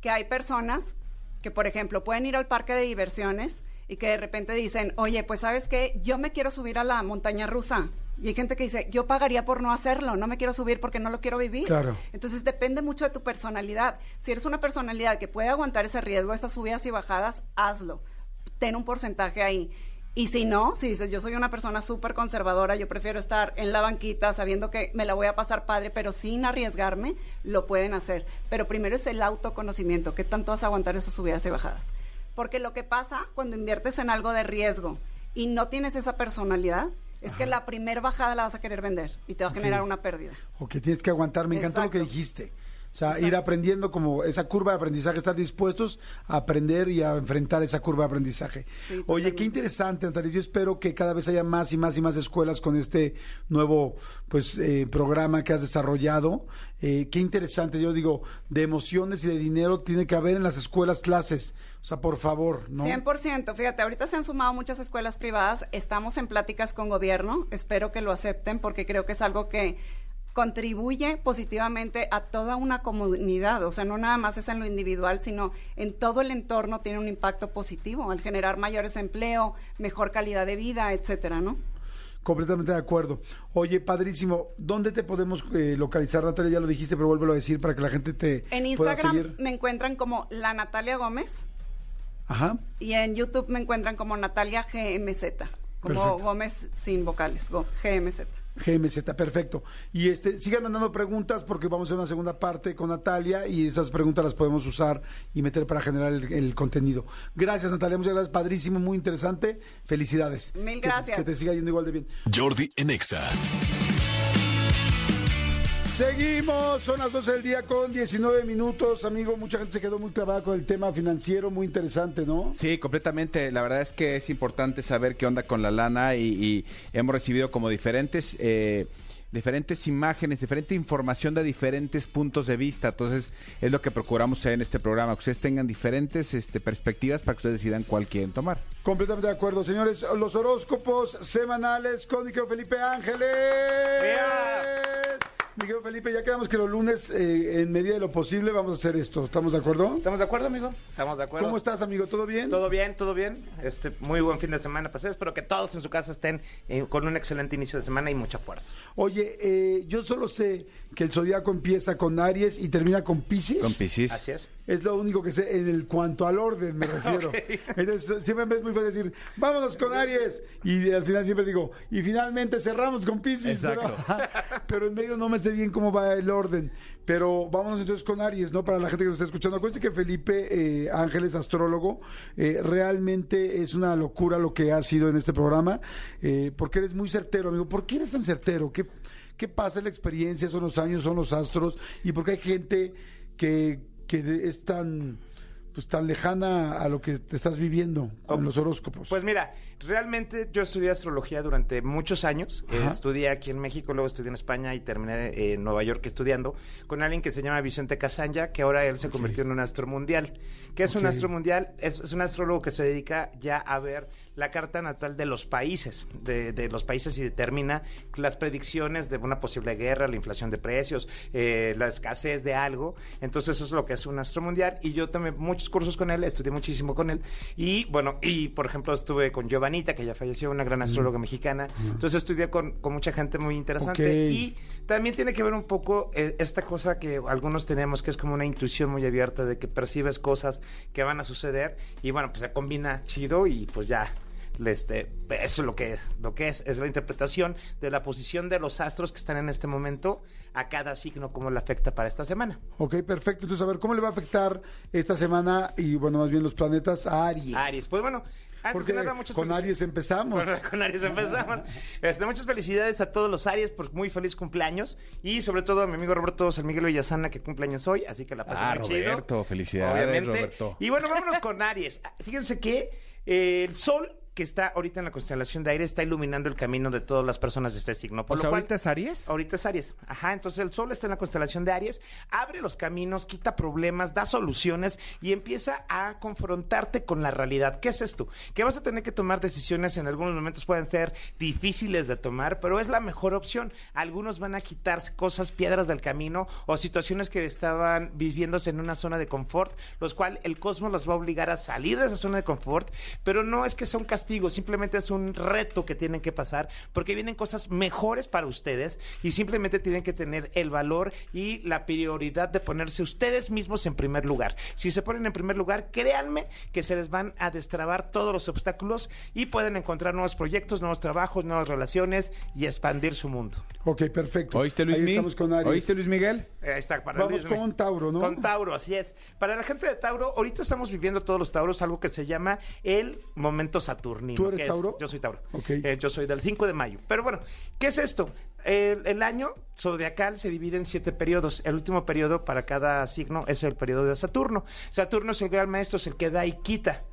que hay personas que, por ejemplo, pueden ir al parque de diversiones y que de repente dicen, oye, pues sabes qué, yo me quiero subir a la montaña rusa. Y hay gente que dice, yo pagaría por no hacerlo, no me quiero subir porque no lo quiero vivir. Claro. Entonces depende mucho de tu personalidad. Si eres una personalidad que puede aguantar ese riesgo, esas subidas y bajadas, hazlo. Ten un porcentaje ahí. Y si no, si dices, yo soy una persona súper conservadora, yo prefiero estar en la banquita sabiendo que me la voy a pasar padre, pero sin arriesgarme, lo pueden hacer. Pero primero es el autoconocimiento, qué tanto vas a aguantar esas subidas y bajadas. Porque lo que pasa cuando inviertes en algo de riesgo y no tienes esa personalidad, es que la primer bajada la vas a querer vender y te va a generar una pérdida. O que tienes que aguantar, me encanta lo que dijiste. O sea, ir aprendiendo como esa curva de aprendizaje, estar dispuestos a aprender y a enfrentar esa curva de aprendizaje. Sí, Oye, qué interesante, Natalia. Yo espero que cada vez haya más y más y más escuelas con este nuevo pues eh, programa que has desarrollado. Eh, qué interesante. Yo digo, de emociones y de dinero tiene que haber en las escuelas clases. O sea, por favor, ¿no? 100%. Fíjate, ahorita se han sumado muchas escuelas privadas. Estamos en pláticas con gobierno. Espero que lo acepten porque creo que es algo que contribuye positivamente a toda una comunidad. O sea, no nada más es en lo individual, sino en todo el entorno tiene un impacto positivo al generar mayores empleo, mejor calidad de vida, etcétera, ¿no? Completamente de acuerdo. Oye, padrísimo. ¿Dónde te podemos eh, localizar, Natalia? Ya lo dijiste, pero vuélvelo a decir para que la gente te En pueda Instagram seguir. me encuentran como la Natalia Gómez Ajá. y en YouTube me encuentran como Natalia GMZ, como Perfecto. Gómez sin vocales, GMZ. GMZ, perfecto. Y este, sigan mandando preguntas porque vamos a hacer una segunda parte con Natalia y esas preguntas las podemos usar y meter para generar el, el contenido. Gracias, Natalia, muchas gracias, padrísimo, muy interesante. Felicidades. Mil Que- gracias. Que, te siga yendo igual de bien. Jordi en Exa. Seguimos, son las 12 del día con 19 minutos, amigo. Mucha gente se quedó muy clavada con el tema financiero, muy interesante, ¿no? Sí, completamente. La verdad es que es importante saber qué onda con la lana y, y hemos recibido como diferentes... eh, diferentes imágenes, diferente información de diferentes puntos de vista. Entonces, es lo que procuramos en este programa, que ustedes tengan diferentes este, perspectivas para que ustedes decidan cuál quieren tomar. Completamente de acuerdo, señores. Los horóscopos semanales con querido Felipe Ángeles. Miguel Felipe, ya quedamos que los lunes, eh, en medida de lo posible, vamos a hacer esto. ¿Estamos de acuerdo? ¿Estamos de acuerdo, amigo? ¿Estamos de acuerdo? ¿Cómo estás, amigo? ¿Todo bien? Todo bien, todo bien. Este, muy buen fin de semana pasé. Espero que todos en su casa estén eh, con un excelente inicio de semana y mucha fuerza. Oye, eh, yo solo sé que el zodiaco empieza con Aries y termina con Pisces. Con Piscis. Así es. Es lo único que sé en el cuanto al orden, me refiero. Entonces, siempre me es muy fácil decir, vámonos con Aries. Y al final siempre digo, y finalmente cerramos con Pisces. Exacto. Pero, pero en medio no me sé bien cómo va el orden. Pero vámonos entonces con Aries, ¿no? Para la gente que nos está escuchando. Acuérdense que Felipe eh, Ángeles, astrólogo, eh, realmente es una locura lo que ha sido en este programa. eh, porque eres muy certero, amigo. ¿Por qué eres tan certero? ¿Qué, ¿Qué pasa? ¿La experiencia? ¿Son los años? ¿Son los astros? ¿Y por qué hay gente que, que es tan, pues, tan lejana a lo que te estás viviendo con los horóscopos? Pues mira, realmente yo estudié astrología durante muchos años. Eh, estudié aquí en México, luego estudié en España y terminé eh, en Nueva York estudiando con alguien que se llama Vicente Casanya, que ahora él se convirtió en un astro mundial. ¿Qué es un Ok. astro mundial? Es, es un astrólogo que se dedica ya a ver la carta natal de los países, de, de los países y determina las predicciones de una posible guerra, la inflación de precios, eh, la escasez de algo. Entonces eso es lo que es un astro mundial y yo tomé muchos cursos con él, estudié muchísimo con él y bueno, y por ejemplo estuve con Giovanita, que ya falleció, una gran astróloga mexicana. Entonces estudié con, con mucha gente muy interesante Ok. y también tiene que ver un poco eh, esta cosa que algunos tenemos, que es como una intuición muy abierta de que percibes cosas que van a suceder y bueno, pues se combina chido y pues ya. Este, eso es lo que es, lo que es, es la interpretación de la posición de los astros que están en este momento a cada signo, cómo le afecta para esta semana. Ok, perfecto. Entonces, a ver, ¿cómo le va a afectar esta semana y, bueno, más bien los planetas a Aries? Aries, pues bueno, antes Porque que nada, muchas con Aries empezamos. Con, con Aries empezamos. Este, muchas felicidades a todos los Aries por muy feliz cumpleaños y sobre todo a mi amigo Roberto San Miguel Villasana que cumpleaños hoy, así que la pasen Ah, muy chido. Roberto, felicidades, Roberto. Y bueno, vámonos con Aries. Ah, Fíjense que eh, el sol que está ahorita en la constelación de Aries está iluminando el camino de todas las personas de este signo. Por O lo sea, cual- ¿ahorita es Aries? Ahorita es Aries. Ajá, entonces el sol está en la constelación de Aries, abre los caminos, quita problemas, da soluciones y empieza a confrontarte con la realidad. ¿Qué es esto? Que vas a tener que tomar decisiones, en algunos momentos pueden ser difíciles de tomar, pero es la mejor opción. Algunos van a quitarse cosas, piedras del camino o situaciones que estaban viviéndose en una zona de confort, los cuales el cosmos los va a obligar a salir de esa zona de confort, pero no es que sea un castigo, simplemente es un reto que tienen que pasar porque vienen cosas mejores para ustedes y simplemente tienen que tener el valor y la prioridad de ponerse ustedes mismos en primer lugar. Si se ponen en primer lugar, créanme que se les van a destrabar todos los obstáculos y pueden encontrar nuevos proyectos, nuevos trabajos, nuevas relaciones y expandir su mundo. Ok, perfecto. ¿Oíste, Luis Ahí Miguel? estamos con Aries. ¿Oíste, Luis Miguel? Ahí está, para Vamos Luis, con Tauro, ¿no? Con Tauro, así es. Para la gente de Tauro, ahorita estamos viviendo todos los Tauros algo que se llama el momento saturnino. ¿Tú eres es- Tauro? yo soy Tauro. Ok. Eh, yo soy del 5 de mayo. Pero bueno, ¿qué es esto? El, el año zodiacal se divide en siete periodos. El último periodo para cada signo es el periodo de Saturno. Saturno es el gran maestro, es el que da y quita.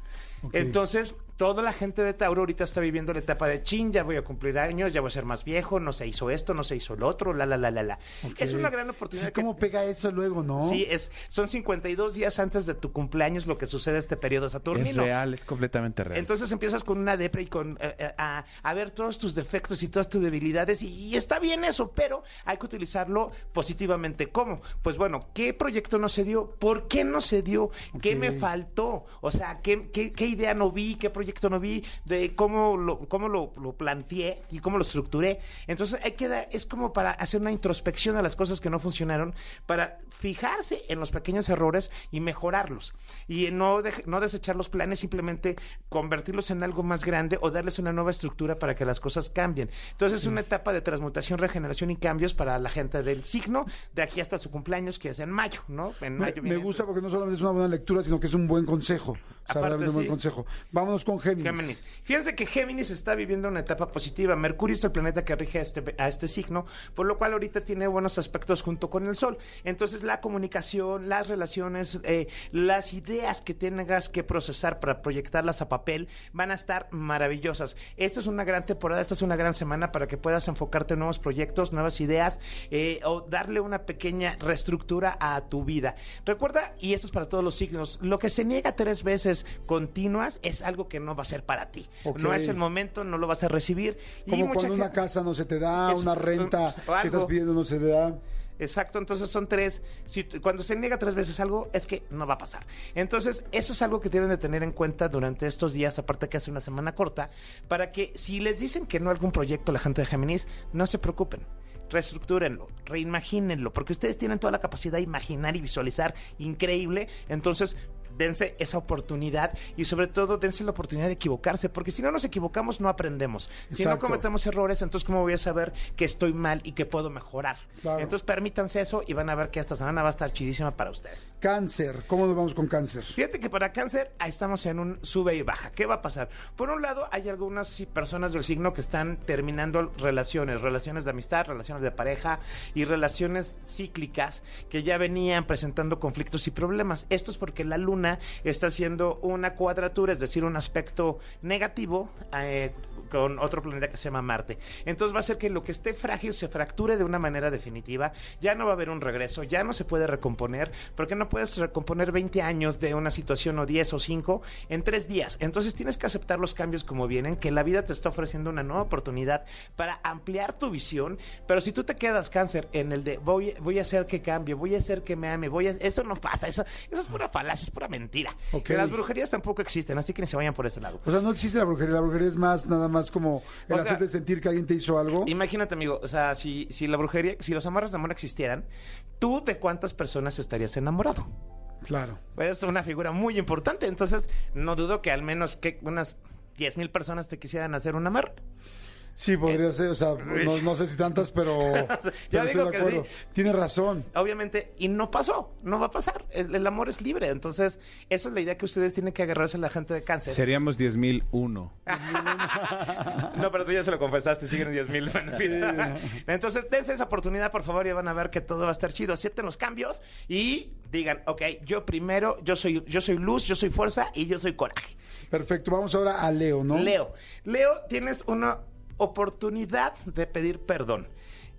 Entonces, toda la gente de Tauro ahorita está viviendo la etapa de chin, ya voy a cumplir años, ya voy a ser más viejo, no se hizo esto, no se hizo lo otro, la, la, la, la, la. Es una gran oportunidad. Sí, que- ¿cómo pega eso luego, no? Sí, es, son 52 días antes de tu cumpleaños lo que sucede este periodo Es saturnino. real, es completamente real. Entonces empiezas con una depre y con eh, eh, a, a ver todos tus defectos y todas tus debilidades y, y está bien eso, pero hay que utilizarlo positivamente. ¿Cómo? Pues bueno, ¿qué proyecto no se dio? ¿Por qué no se dio? ¿Qué me faltó? O sea, ¿qué, qué, qué idea no vi? ¿Qué proyecto no vi? De cómo lo, cómo lo, lo planteé y cómo lo estructuré. Entonces hay que dar- es como para hacer una introspección a las cosas que no funcionaron, para fijarse en los pequeños errores y mejorarlos. Y no, dej- no desechar los planes, simplemente convertirlos en algo más grande o darles una nueva estructura para que las cosas cambien. Entonces es una etapa de transmutación, regeneración y cambios para la gente del signo de aquí hasta su cumpleaños, que es en mayo, ¿no? En Me, mayo me viene- gusta porque no solamente es una buena lectura, sino que es un buen consejo. O sea, Aparte, realmente un buen sí. consejo. Vámonos con Géminis. Géminis. Fíjense que Géminis está viviendo una etapa positiva. Mercurio es el planeta que rige a este, a este signo, por lo cual ahorita tiene buenos aspectos junto con el Sol. Entonces la comunicación, las relaciones, eh, las ideas que tengas que procesar para proyectarlas a papel van a estar maravillosas. Esta es una gran temporada, esta es una gran semana para que puedas enfocarte en nuevos proyectos, nuevas ideas eh, o darle una pequeña reestructura a tu vida. Recuerda, y esto es para todos los signos, lo que se niega tres veces continuas es algo que no va a ser para ti. No es el momento, no lo vas a recibir. Y Como mucha cuando una casa no se te da, Es- una renta que estás pidiendo no se te da. Exacto, entonces son tres. Si, cuando se niega tres veces algo, es que no va a pasar. Entonces, eso es algo que deben de tener en cuenta durante estos días, aparte que hace una semana corta, para que si les dicen que no a algún proyecto la gente de Géminis, no se preocupen. Reestructúrenlo, reimagínenlo, porque ustedes tienen toda la capacidad de imaginar y visualizar increíble. Entonces, dense esa oportunidad y sobre todo dense la oportunidad de equivocarse, porque si no nos equivocamos no aprendemos. Si no cometemos errores, entonces ¿cómo voy a saber que estoy mal y que puedo mejorar? Claro. Entonces permítanse eso y van a ver que esta semana va a estar chidísima para ustedes. Cáncer, ¿cómo nos vamos con cáncer? Fíjate que para cáncer ahí estamos en un sube y baja. ¿Qué va a pasar? Por un lado, hay algunas personas del signo que están terminando relaciones, relaciones de amistad, relaciones de pareja y relaciones cíclicas que ya venían presentando conflictos y problemas. Esto es porque la luna está haciendo una cuadratura, es decir, un aspecto negativo eh, con otro planeta que se llama Marte. Entonces va a hacer que lo que esté frágil se fracture de una manera definitiva. Ya no va a haber un regreso, ya no se puede recomponer, porque no puedes recomponer 20 años de una situación o 10 o 5 en 3 días. Entonces tienes que aceptar los cambios como vienen, que la vida te está ofreciendo una nueva oportunidad para ampliar tu visión, pero si tú te quedas cáncer en el de voy, voy a hacer que cambie, voy a hacer que me ame, voy a... Eso no pasa, eso, eso es pura falacia, es pura mentira. Que las brujerías tampoco existen, así que ni se vayan por ese lado. O sea, no existe la brujería, la brujería es más, nada más como el O sea, hacerte sentir que alguien te hizo algo. Imagínate, amigo, o sea, si, si la brujería, si los amarres de amor existieran, ¿tú de cuántas personas estarías enamorado? Claro. Es una figura muy importante, entonces no dudo que al menos que unas 10 mil personas te quisieran hacer un amarre. Sí, podría ser, o sea, no, no sé si tantas, pero, pero digo estoy de que acuerdo. sí. Tienes razón. Obviamente, y no pasó, no va a pasar. El, el amor es libre, entonces esa es la idea que ustedes tienen que agarrarse a la gente de cáncer. Seríamos 10.001. No, pero tú ya se lo confesaste, siguen 10 mil. Entonces, dense esa oportunidad, por favor, y van a ver que todo va a estar chido. Acepten los cambios y digan, ok, yo primero, yo soy, yo soy luz, yo soy fuerza y yo soy coraje. Perfecto, vamos ahora a Leo, ¿no? Leo, Leo, tienes una oportunidad de pedir perdón.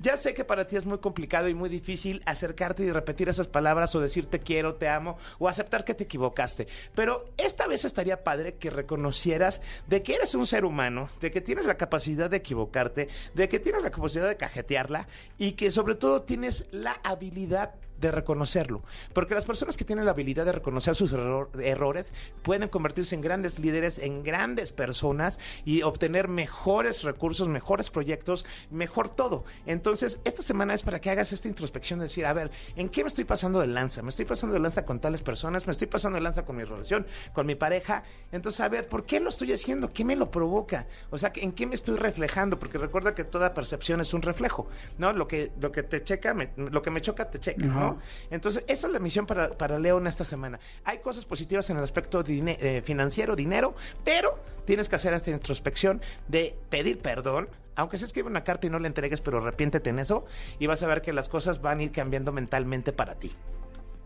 Ya sé que para ti es muy complicado y muy difícil acercarte y repetir esas palabras o decir te quiero, te amo o aceptar que te equivocaste. Pero esta vez estaría padre que reconocieras de que eres un ser humano, de que tienes la capacidad de equivocarte, de que tienes la capacidad de cajetearla y que sobre todo tienes la habilidad de reconocerlo. Porque las personas que tienen la habilidad de reconocer sus error- errores pueden convertirse en grandes líderes, en grandes personas y obtener mejores recursos, mejores proyectos, mejor todo. Entonces, esta semana es para que hagas esta introspección de decir, a ver, ¿en qué me estoy pasando de lanza? ¿Me estoy pasando de lanza con tales personas? ¿Me estoy pasando de lanza con mi relación, con mi pareja? Entonces, a ver, ¿por qué lo estoy haciendo? ¿Qué me lo provoca? O sea, ¿en qué me estoy reflejando? Porque recuerda que toda percepción es un reflejo, ¿no? Lo que, lo que te checa, lo que me choca, te checa, ¿no? Entonces, esa es la misión para, para Leo en esta semana. Hay cosas positivas en el aspecto eh, financiero, dinero, pero tienes que hacer esta introspección de pedir perdón. Aunque se escribe una carta y no la entregues, pero arrepiéntete en eso y vas a ver que las cosas van a ir cambiando mentalmente para ti.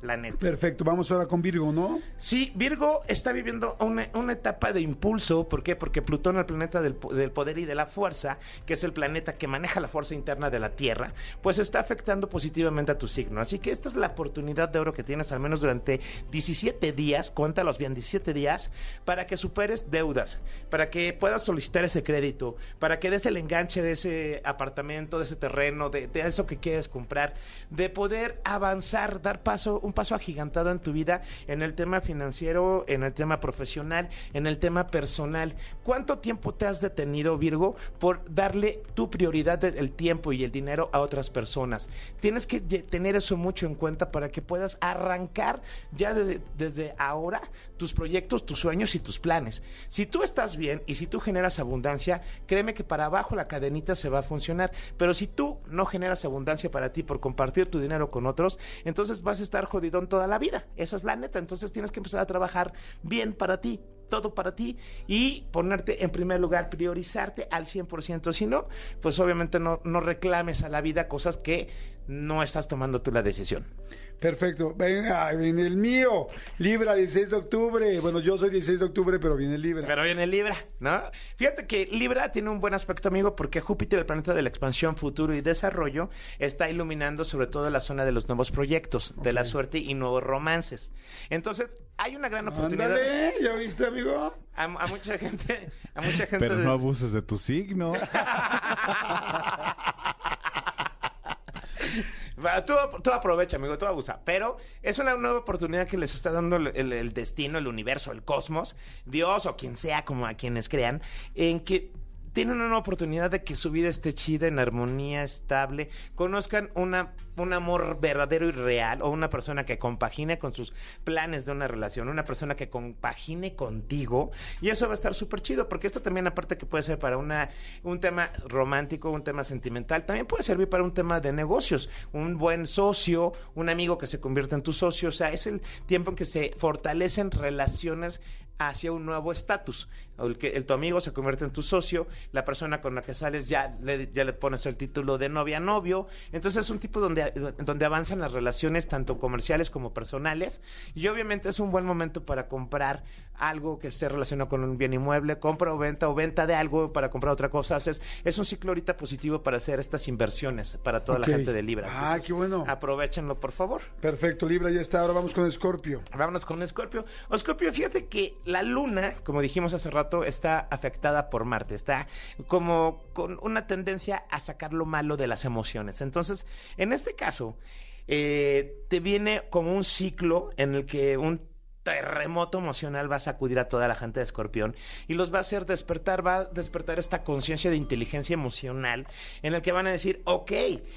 La neta. Perfecto, vamos ahora con Virgo, ¿no? Sí, Virgo está viviendo una, una etapa de impulso. ¿Por qué? Porque Plutón, el planeta del, del poder y de la fuerza, que es el planeta que maneja la fuerza interna de la Tierra, pues está afectando positivamente a tu signo. Así que esta es la oportunidad de oro que tienes al menos durante 17 días, cuéntalos bien, 17 días, para que superes deudas, para que puedas solicitar ese crédito, para que des el enganche de ese apartamento, de ese terreno, de, de eso que quieres comprar, de poder avanzar, dar paso, un paso agigantado en tu vida en el tema financiero, en el tema profesional, en el tema personal. ¿Cuánto tiempo te has detenido, Virgo, por darle tu prioridad del tiempo y el dinero a otras personas? Tienes que tener eso mucho en cuenta para que puedas arrancar ya desde ahora tus proyectos, tus sueños y tus planes. Si tú estás bien y si tú generas abundancia, créeme que para abajo la cadenita se va a funcionar. Pero si tú no generas abundancia para ti por compartir tu dinero con otros, entonces vas a estar jodidón toda la vida. Esa es la neta. Entonces tienes que empezar a trabajar bien para ti todo para ti y ponerte en primer lugar, priorizarte al 100%. Si no, pues obviamente no, no reclames a la vida cosas que no estás tomando tú la decisión. Perfecto. Venga, viene el mío. Libra, 16 de octubre. Bueno, yo soy 16 de octubre, pero viene Libra. Pero viene Libra, ¿no? Fíjate que Libra tiene un buen aspecto, amigo, porque Júpiter, el planeta de la expansión, futuro y desarrollo, está iluminando sobre todo la zona de los nuevos proyectos, de la suerte y nuevos romances. Entonces, hay una gran oportunidad. Ándale, ¿ya viste, amigo? A, a mucha gente, a mucha gente. Pero de- no abuses de tu signo. Tú, aprovecha, amigo, tú abusa. Pero es una nueva oportunidad que les está dando el destino, el universo, el cosmos, Dios o quien sea, como a quienes crean, en que tienen una oportunidad de que su vida esté chida, en armonía, estable, conozcan una, un amor verdadero y real, o una persona que compagine con sus planes de una relación, una persona que compagine contigo, y eso va a estar súper chido, porque esto también, aparte que puede ser para una, un tema romántico, un tema sentimental, también puede servir para un tema de negocios, un buen socio, un amigo que se convierta en tu socio, o sea, es el tiempo en que se fortalecen relaciones hacia un nuevo estatus. O El que el, tu amigo se convierte en tu socio, la persona con la que sales ya le, ya le pones el título de novia novio. Entonces es un tipo donde, donde avanzan las relaciones tanto comerciales como personales. Y obviamente es un buen momento para comprar algo que esté relacionado con un bien inmueble, compra o venta o venta de algo para comprar otra cosa. Sea, es, es un ciclo ahorita positivo para hacer estas inversiones para toda la gente de Libra. Ah, Entonces, qué bueno. Aprovechenlo, por favor. Perfecto, Libra, ya está. Ahora vamos con Escorpio. Vámonos con Escorpio. Escorpio, fíjate que la luna, como dijimos hace rato, está afectada por Marte. Está como con una tendencia a sacar lo malo de las emociones. Entonces, en este caso, eh, te viene como un ciclo en el que un terremoto emocional va a sacudir a toda la gente de Escorpión y los va a hacer despertar, va a despertar esta conciencia de inteligencia emocional en el que van a decir, ok,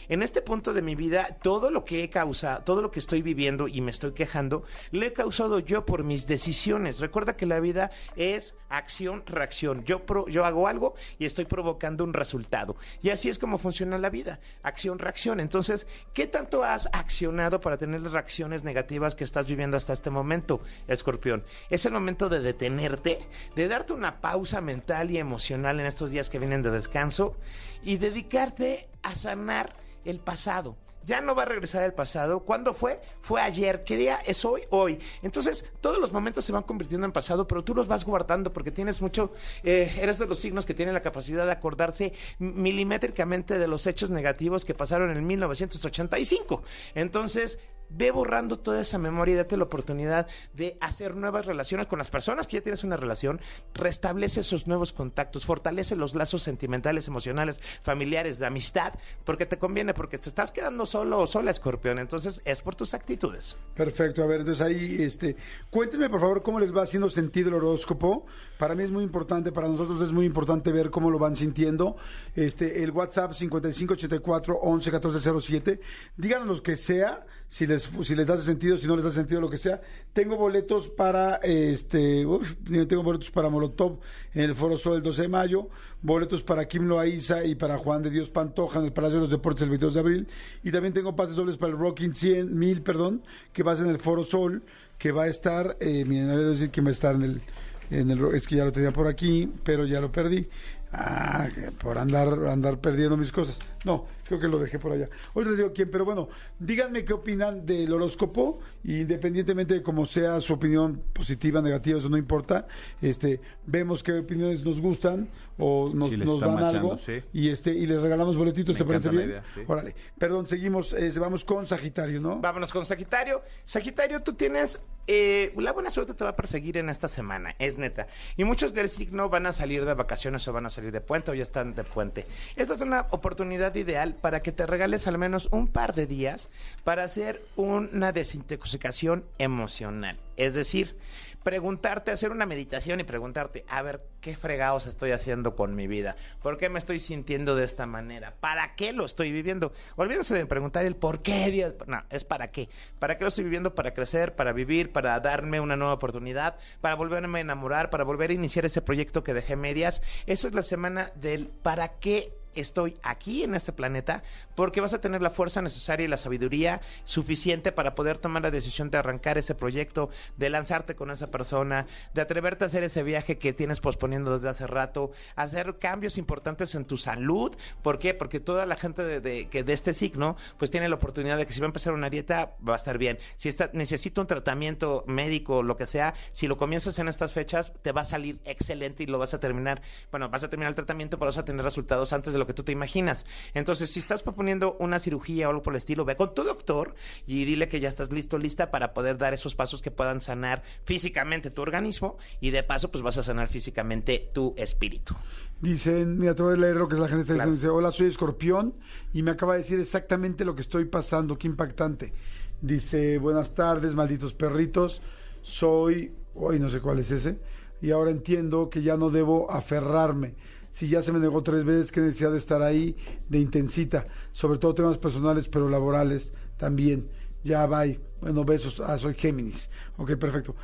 en este punto de mi vida, todo lo que he causado, todo lo que estoy viviendo y me estoy quejando, lo he causado yo por mis decisiones. Recuerda que la vida es acción, reacción. Yo, pro- yo hago algo y estoy provocando un resultado. Y así es como funciona la vida, acción, reacción. Entonces, ¿qué tanto has accionado para tener las reacciones negativas que estás viviendo hasta este momento? Escorpión. Es el momento de detenerte, de darte una pausa mental y emocional en estos días que vienen de descanso y dedicarte a sanar el pasado. Ya no va a regresar el pasado. ¿Cuándo fue? Fue ayer. ¿Qué día es hoy? Hoy. Entonces, todos los momentos se van convirtiendo en pasado, pero tú los vas guardando porque tienes mucho. eh, eres de los signos que tienen la capacidad de acordarse milimétricamente de los hechos negativos que pasaron en 1985. Entonces, ve borrando toda esa memoria y date la oportunidad de hacer nuevas relaciones con las personas que ya tienes una relación, restablece esos nuevos contactos, fortalece los lazos sentimentales, emocionales, familiares, de amistad, porque te conviene, porque te estás quedando solo o sola, escorpión, entonces es por tus actitudes. Perfecto, a ver, entonces ahí, este, cuéntenme por favor cómo les va haciendo sentido el horóscopo. Para mí es muy importante, para nosotros es muy importante ver cómo lo van sintiendo. Este, el WhatsApp 5584 11 1407. Díganos lo que sea, si les, si les hace sentido, si no les hace sentido, lo que sea. Tengo boletos para, este, uf, tengo boletos para Molotov en el Foro Sol el 12 de mayo, boletos para Kim Loaiza y para Juan de Dios Pantoja en el Palacio de los Deportes el 22 de abril. Y también tengo pases dobles para el Rocking 100 mil, perdón, que va a ser en el Foro Sol, que va a estar, eh, miren, a ver, decir que va a estar en el, en el, es que ya lo tenía por aquí, pero ya lo perdí. Ah, por andar, andar perdiendo mis cosas. No, creo que lo dejé por allá. Hoy les digo quién, pero bueno, díganme qué opinan del horóscopo, y independientemente de cómo sea su opinión positiva, negativa, eso no importa. Este, vemos qué opiniones nos gustan o nos, Si les nos está dan machando, algo sí. y este y les regalamos boletitos, Me ¿te parece bien? idea, sí. Órale. Perdón, seguimos, eh, vamos con Sagitario, ¿no? Vámonos con Sagitario. Sagitario, tú tienes. eh, la buena suerte te va a perseguir en esta semana, es neta. Y muchos del signo van a salir de vacaciones o van a salir de puente o ya están de puente. Esta es una oportunidad ideal para que te regales al menos un par de días para hacer una desintoxicación emocional. Es decir, preguntarte, hacer una meditación y preguntarte, a ver, ¿qué fregados estoy haciendo con mi vida? ¿Por qué me estoy sintiendo de esta manera? ¿Para qué lo estoy viviendo? Olvídense de preguntar el por qué. No, es para qué. ¿Para qué lo estoy viviendo? Para crecer, para vivir, para darme una nueva oportunidad, para volverme a enamorar, para volver a iniciar ese proyecto que dejé medias. Eso es la semana del para qué estoy aquí en este planeta porque vas a tener la fuerza necesaria y la sabiduría suficiente para poder tomar la decisión de arrancar ese proyecto, de lanzarte con esa persona, de atreverte a hacer ese viaje que tienes posponiendo desde hace rato, hacer cambios importantes en tu salud. ¿Por qué? Porque toda la gente de, que de este signo pues tiene la oportunidad de que si va a empezar una dieta va a estar bien. Si está, necesita un tratamiento médico, lo que sea, si lo comienzas en estas fechas te va a salir excelente y lo vas a terminar. Bueno, vas a terminar el tratamiento, pero vas a tener resultados antes de lo que tú te imaginas. Entonces, si estás proponiendo una cirugía o algo por el estilo, ve con tu doctor y dile que ya estás listo, lista para poder dar esos pasos que puedan sanar físicamente tu organismo y de paso, pues vas a sanar físicamente tu espíritu. Dicen, mira, te voy a leer lo que la gente está Claro. diciendo. Dice, hola, soy escorpión y me acaba de decir exactamente lo que estoy pasando. Qué impactante. Dice, buenas tardes, malditos perritos. Soy, hoy no sé cuál es ese. Y ahora entiendo que ya no debo aferrarme. Si ya se me negó tres veces, qué necesidad de estar ahí de intensita. Sobre todo temas personales, pero laborales también. Ya, bye. Bueno, besos. Ah, soy Géminis. Ok, perfecto.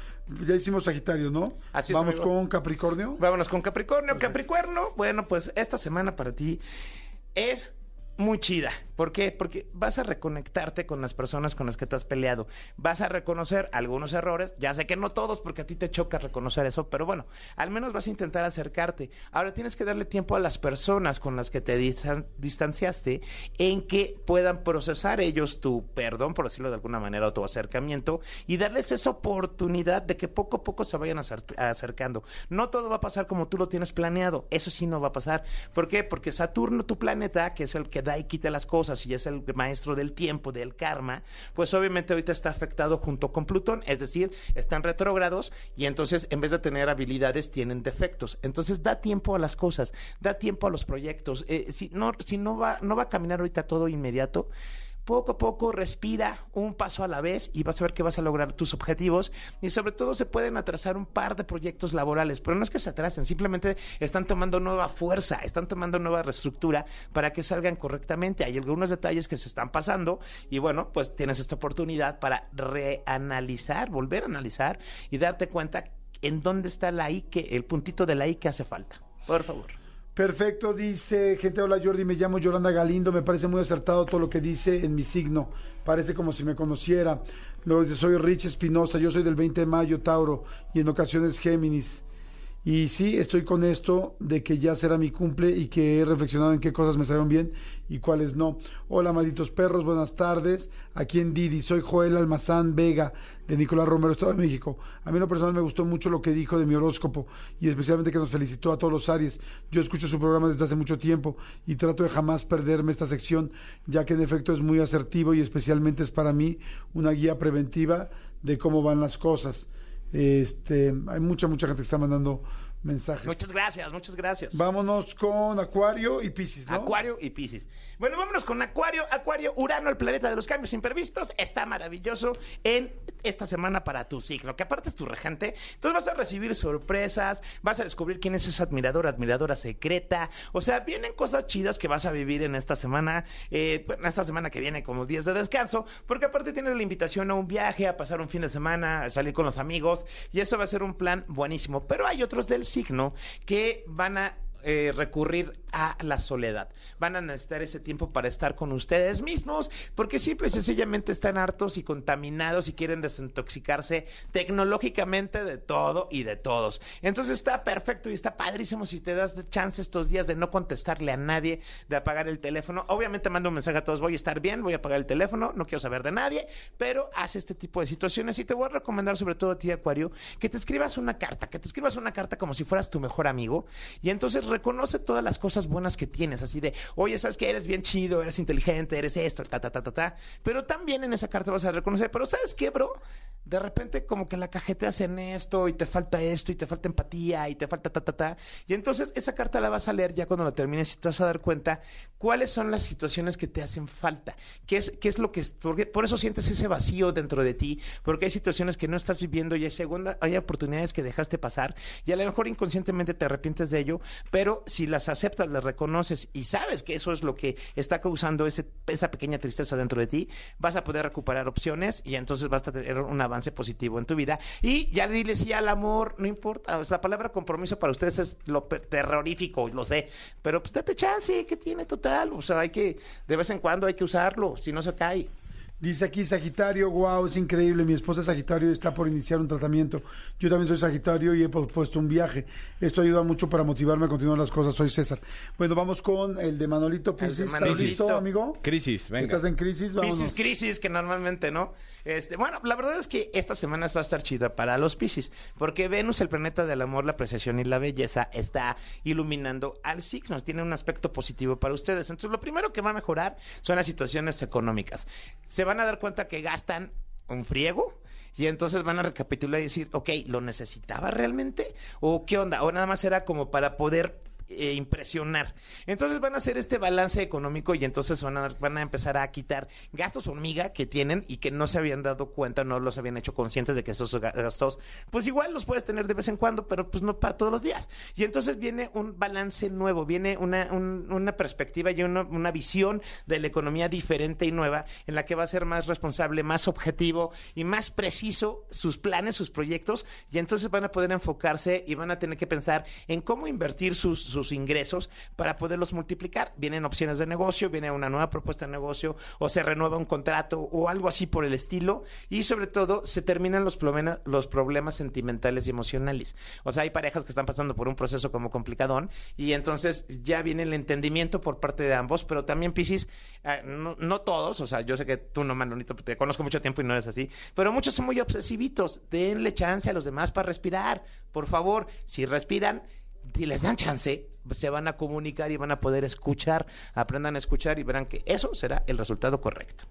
Ya hicimos Sagitario, ¿no? Así es, Vamos amigo. con Capricornio. Vámonos con Capricornio. Capricornio, bueno, pues esta semana para ti es muy chida. ¿Por qué? Porque vas a reconectarte con las personas con las que te has peleado. Vas a reconocer algunos errores. Ya sé que no todos, porque a ti te choca reconocer eso, pero bueno, al menos vas a intentar acercarte. Ahora tienes que darle tiempo a las personas con las que te distan- distanciaste en que puedan procesar ellos tu perdón, por decirlo de alguna manera, o tu acercamiento, y darles esa oportunidad de que poco a poco se vayan acer- acercando. No todo va a pasar como tú lo tienes planeado. Eso sí no va a pasar. ¿Por qué? Porque Saturno, tu planeta, que es el que da y quita las cosas y es el maestro del tiempo, del karma, pues obviamente ahorita está afectado junto con Plutón, es decir, están retrógrados y entonces en vez de tener habilidades tienen defectos. Entonces da tiempo a las cosas, da tiempo a los proyectos. Eh, si no, si no va, no va a caminar ahorita todo inmediato, poco a poco respira un paso a la vez y vas a ver que vas a lograr tus objetivos y sobre todo se pueden atrasar un par de proyectos laborales, pero no es que se atrasen, simplemente están tomando nueva fuerza, están tomando nueva reestructura para que salgan correctamente. Hay algunos detalles que se están pasando y bueno, pues tienes esta oportunidad para reanalizar, volver a analizar y darte cuenta en dónde está la I que el puntito de la I que hace falta. Por favor. Perfecto, dice gente, hola Jordi, me llamo Yolanda Galindo, me parece muy acertado todo lo que dice en mi signo, parece como si me conociera. Luego dice, soy Rich Espinosa, yo soy del 20 de mayo, Tauro, y en ocasiones Géminis. Y sí, estoy con esto de que ya será mi cumple y que he reflexionado en qué cosas me salieron bien y cuáles no. Hola, malditos perros, buenas tardes. Aquí en Didi, soy Joel Almazán Vega, de Nicolás Romero, Estado de México. A mí en lo personal me gustó mucho lo que dijo de mi horóscopo y especialmente que nos felicitó a todos los Aries. Yo escucho su programa desde hace mucho tiempo y trato de jamás perderme esta sección, ya que en efecto es muy asertivo y especialmente es para mí una guía preventiva de cómo van las cosas. Este, hay mucha, mucha gente que está mandando mensajes. Muchas gracias, muchas gracias. Vámonos con Acuario y Piscis, ¿no? Acuario y Piscis. Bueno, vámonos con Acuario. Acuario, Urano, el planeta de los cambios imprevistos, está maravilloso en esta semana para tu signo, que aparte es tu regente. Entonces vas a recibir sorpresas, vas a descubrir quién es esa admiradora, admiradora secreta. O sea, vienen cosas chidas que vas a vivir en esta semana, eh, esta semana que viene como días de descanso, porque aparte tienes la invitación a un viaje, a pasar un fin de semana, a salir con los amigos, y eso va a ser un plan buenísimo. Pero hay otros del que van a eh, recurrir a la soledad. Van a necesitar ese tiempo para estar con ustedes mismos, porque simple y sencillamente están hartos y contaminados y quieren desintoxicarse tecnológicamente de todo y de todos. Entonces está perfecto y está padrísimo si te das chance estos días de no contestarle a nadie, de apagar el teléfono. Obviamente mando un mensaje a todos, voy a estar bien, voy a apagar el teléfono, no quiero saber de nadie, pero haz este tipo de situaciones y te voy a recomendar sobre todo a ti, Acuario, que te escribas una carta, que te escribas una carta como si fueras tu mejor amigo y entonces reconoce todas las cosas buenas que tienes, así de, oye, sabes que eres bien chido, eres inteligente, eres esto, ta, ta, ta, ta, ta, pero también en esa carta vas a reconocer, pero ¿sabes qué, bro? De repente como que la cajeteas en esto y te falta esto y te falta empatía y te falta ta, ta, ta, y entonces esa carta la vas a leer ya cuando la termines y te vas a dar cuenta cuáles son las situaciones que te hacen falta, qué es, qué es lo que, porque por eso sientes ese vacío dentro de ti, porque hay situaciones que no estás viviendo y hay segunda, hay oportunidades que dejaste pasar y a lo mejor inconscientemente te arrepientes de ello, pero pero si las aceptas, las reconoces y sabes que eso es lo que está causando ese, esa pequeña tristeza dentro de ti, vas a poder recuperar opciones y entonces vas a tener un avance positivo en tu vida. Y ya dile sí al amor, no importa, la palabra compromiso para ustedes es lo terrorífico, lo sé, pero pues date chance, que tiene total, o sea, hay que, de vez en cuando hay que usarlo, si no se cae. Dice aquí Sagitario, wow, es increíble. Mi esposa es Sagitario y está por iniciar un tratamiento. Yo también soy Sagitario y he pospuesto un viaje. Esto ayuda mucho para motivarme a continuar las cosas. Soy César. Bueno, vamos con el de Manolito Pisis. ¿Estás Manolito. listo, amigo? Crisis, venga. ¿Estás en crisis? Vámonos. Piscis, crisis, que normalmente no. Este, bueno, la verdad es que esta semana va a estar chida para los Piscis, porque Venus, el planeta del amor, la apreciación y la belleza, está iluminando al signo. Tiene un aspecto positivo para ustedes. Entonces, lo primero que va a mejorar son las situaciones económicas. Se van a dar cuenta que gastan un friego. Y entonces van a recapitular y decir, ok, ¿lo necesitaba realmente? ¿O qué onda? O nada más era como para poder eh, impresionar. Entonces van a hacer este balance económico y entonces van a, van a empezar a quitar gastos hormiga que tienen y que no se habían dado cuenta, no los habían hecho conscientes de que esos ga- gastos, pues igual los puedes tener de vez en cuando, pero pues no para todos los días. Y entonces viene un balance nuevo, viene una, un- una perspectiva y una, una visión de la economía diferente y nueva en la que va a ser más responsable, más objetivo y más preciso sus planes, sus proyectos y entonces van a poder enfocarse y van a tener que pensar en cómo invertir sus, sus ingresos para poderlos multiplicar. Vienen opciones de negocio, viene una nueva propuesta de negocio o se renueva un contrato o algo así por el estilo y sobre todo se terminan los, problema- los problemas sentimentales y emocionales. O sea, hay parejas que están pasando por un proceso como complicadón y entonces ya viene el entendimiento por parte de ambos, pero también Piscis, eh, no, no todos, o sea, yo sé que tú no, Manolito, te conozco mucho tiempo y no eres así, pero muchos son muy obsesivitos. Denle chance a los demás para respirar. Por favor, si respiran, si les dan chance, se van a comunicar y van a poder escuchar. Aprendan a escuchar y verán que eso será el resultado correcto.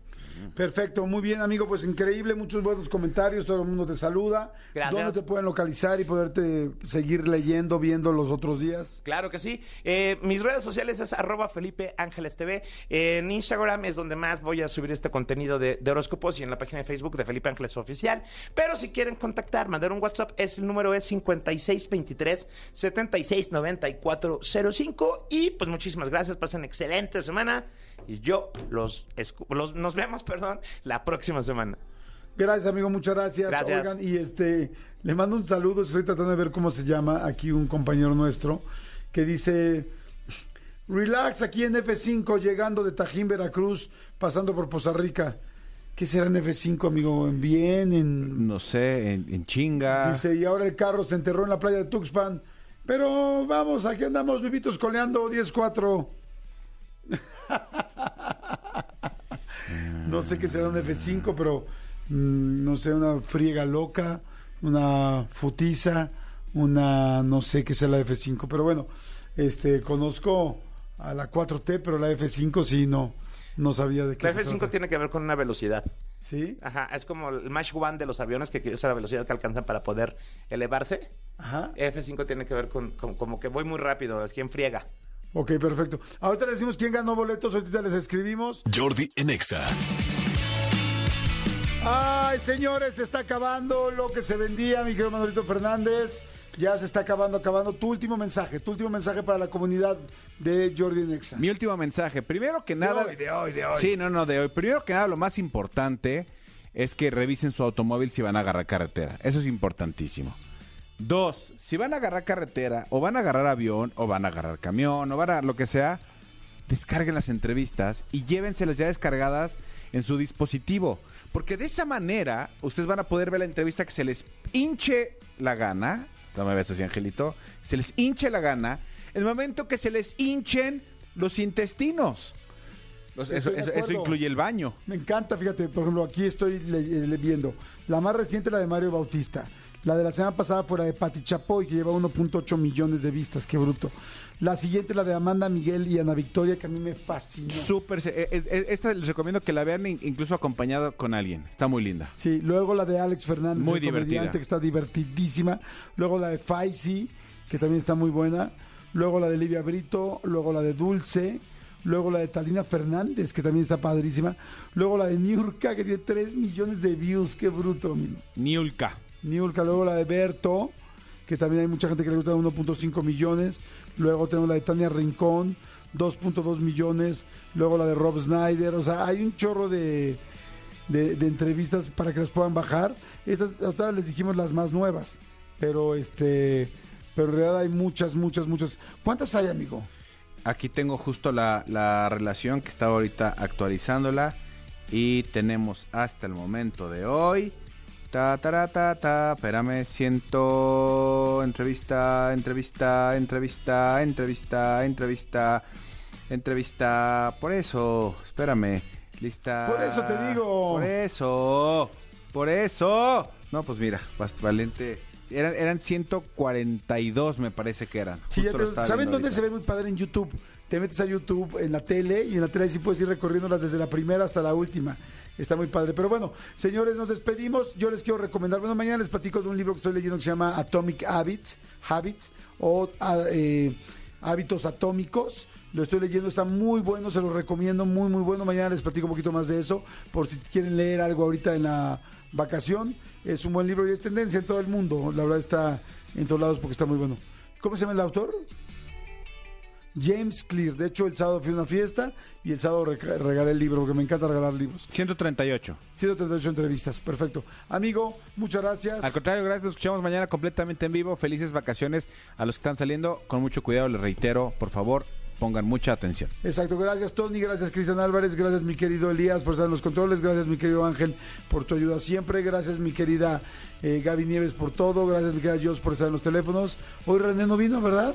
Perfecto, muy bien, amigo. Pues increíble, muchos buenos comentarios. Todo el mundo te saluda. Gracias. ¿Dónde te pueden localizar y poderte seguir leyendo, viendo los otros días? Claro que sí. Eh, mis redes sociales es arroba Felipe Ángeles TV. En Instagram es donde más voy a subir este contenido de, de horóscopos y en la página de Facebook de Felipe Ángeles Oficial. Pero si quieren contactar, mandar un WhatsApp, es, el número es 5623 769405 y pues muchísimas gracias, pasen excelente semana y yo los, los nos vemos, perdón, la próxima semana. Gracias, amigo, muchas gracias. Gracias. Oigan, y este, le mando un saludo, estoy tratando de ver cómo se llama aquí un compañero nuestro, que dice, relax aquí en F5, llegando de Tajín, Veracruz, pasando por Poza Rica. ¿Qué será en F5, amigo? ¿En bien? ¿En...? No sé, en, en chinga. Dice, y ahora el carro se enterró en la playa de Tuxpan. Pero vamos, aquí andamos vivitos coleando 10-4. no sé qué será un F5, pero mm, no sé, una friega loca, una futiza, una no sé qué sea la F5. Pero bueno, este conozco a la 4T, pero la F5 sí no, no sabía de qué La se F5 trata. tiene que ver con una velocidad. ¿Sí? Ajá, es como el Mach 1 de los aviones, que es la velocidad que alcanzan para poder elevarse. Ajá. F5 tiene que ver con, con- como que voy muy rápido, es quien friega. Ok, perfecto. Ahorita le decimos quién ganó boletos, ahorita les escribimos. Jordi en Exa. Ay, señores, se está acabando lo que se vendía, mi querido Manolito Fernández. Ya se está acabando, acabando. Tu último mensaje, tu último mensaje para la comunidad de Jordi Nexa. Mi último mensaje. Primero que nada. hoy, de hoy, de hoy. Sí, no, no, de hoy. Primero que nada, lo más importante es que revisen su automóvil si van a agarrar carretera. Eso es importantísimo. Dos, si van a agarrar carretera, o van a agarrar avión, o van a agarrar camión, o van a lo que sea, descarguen las entrevistas y llévenselas ya descargadas en su dispositivo. Porque de esa manera, ustedes van a poder ver la entrevista que se les hinche la gana. No me ves así, Angelito. Se les hinche la gana. El momento que se les hinchen los intestinos. Los- eso, incluye el baño. Me encanta, fíjate, por ejemplo, aquí estoy le- le- viendo. La más reciente, la de Mario Bautista. La de la semana pasada fuera de Pati Chapoy, que lleva 1.8 millones de vistas, qué bruto. La siguiente, la de Amanda Miguel y Ana Victoria, que a mí me fascinó. Súper. se- es- es- Esta les recomiendo que la vean in- incluso acompañado con alguien. Está muy linda. Sí, luego la de Alex Fernández, Muy el divertida. que está divertidísima. Luego la de Faisy, que también está muy buena. Luego la de Livia Brito. Luego la de Dulce. Luego la de Talina Fernández, que también está padrísima. Luego la de Niurka, que tiene 3 millones de views. Qué bruto, mi. Niurka. Luego la de Berto, que también hay mucha gente que le gusta 1.5 millones. Luego tenemos la de Tania Rincón, 2.2 millones. Luego la de Rob Snyder. O sea, hay un chorro de, de, entrevistas para que las puedan bajar. Estas, a ustedes les dijimos las más nuevas, pero este, pero en realidad hay muchas, muchas, muchas. ¿Cuántas hay, amigo? Aquí tengo justo la, la relación que estaba ahorita actualizándola. Y tenemos hasta el momento de hoy. Ta, ta, ta, ta, espérame, siento. Entrevista, entrevista, entrevista, entrevista, entrevista, entrevista. Por eso, espérame. Lista. Por eso te digo. Por eso. Por eso. No, pues mira, Valente. Eran, eran 142, me parece que eran. Sí, estaba ¿Saben dónde ahorita. se ve muy padre en YouTube? Te metes a YouTube en la tele y en la tele sí puedes ir recorriéndolas desde la primera hasta la última. Está muy padre. Pero bueno, señores, nos despedimos. Yo les quiero recomendar. Bueno, mañana les platico de un libro que estoy leyendo que se llama Atomic Habits, Habits o ah, eh, Hábitos Atómicos. Lo estoy leyendo, está muy bueno, se lo recomiendo, muy, muy bueno. Mañana les platico un poquito más de eso, por si quieren leer algo ahorita en la vacación. Es un buen libro y es tendencia en todo el mundo. La verdad está en todos lados porque está muy bueno. ¿Cómo se llama el autor? James Clear. De hecho, el sábado fui a una fiesta y el sábado re- regalé el libro porque me encanta regalar libros. 138. 138 entrevistas. Perfecto. Amigo, muchas gracias. Al contrario, gracias. Nos escuchamos mañana completamente en vivo. Felices vacaciones a los que están saliendo. Con mucho cuidado, les reitero, por favor, pongan mucha atención. Exacto, gracias Tony, gracias Cristian Álvarez, gracias mi querido Elías por estar en los controles, gracias mi querido Ángel por tu ayuda siempre, gracias mi querida eh, Gaby Nieves por todo, gracias mi querida Jos por estar en los teléfonos. Hoy René no vino, ¿verdad?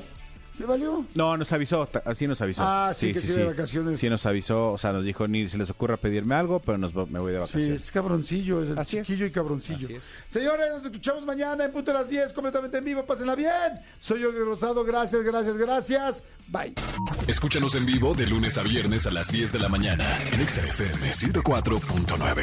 ¿Le valió? No, nos avisó, así nos avisó. Ah, sí, que iba de vacaciones. Sí, nos avisó, o sea, nos dijo, ni se les ocurra pedirme algo, pero nos, me voy de Sí, vacaciones. es cabroncillo, es el Así es. chiquillo y cabroncillo. Así es. Señores, nos escuchamos mañana en punto de las 10, completamente en vivo, pásenla bien. Soy Jordi Rosado, gracias, gracias, gracias. Bye. Escúchanos en vivo de lunes a viernes a las 10 de la mañana en Exa FM 104.9.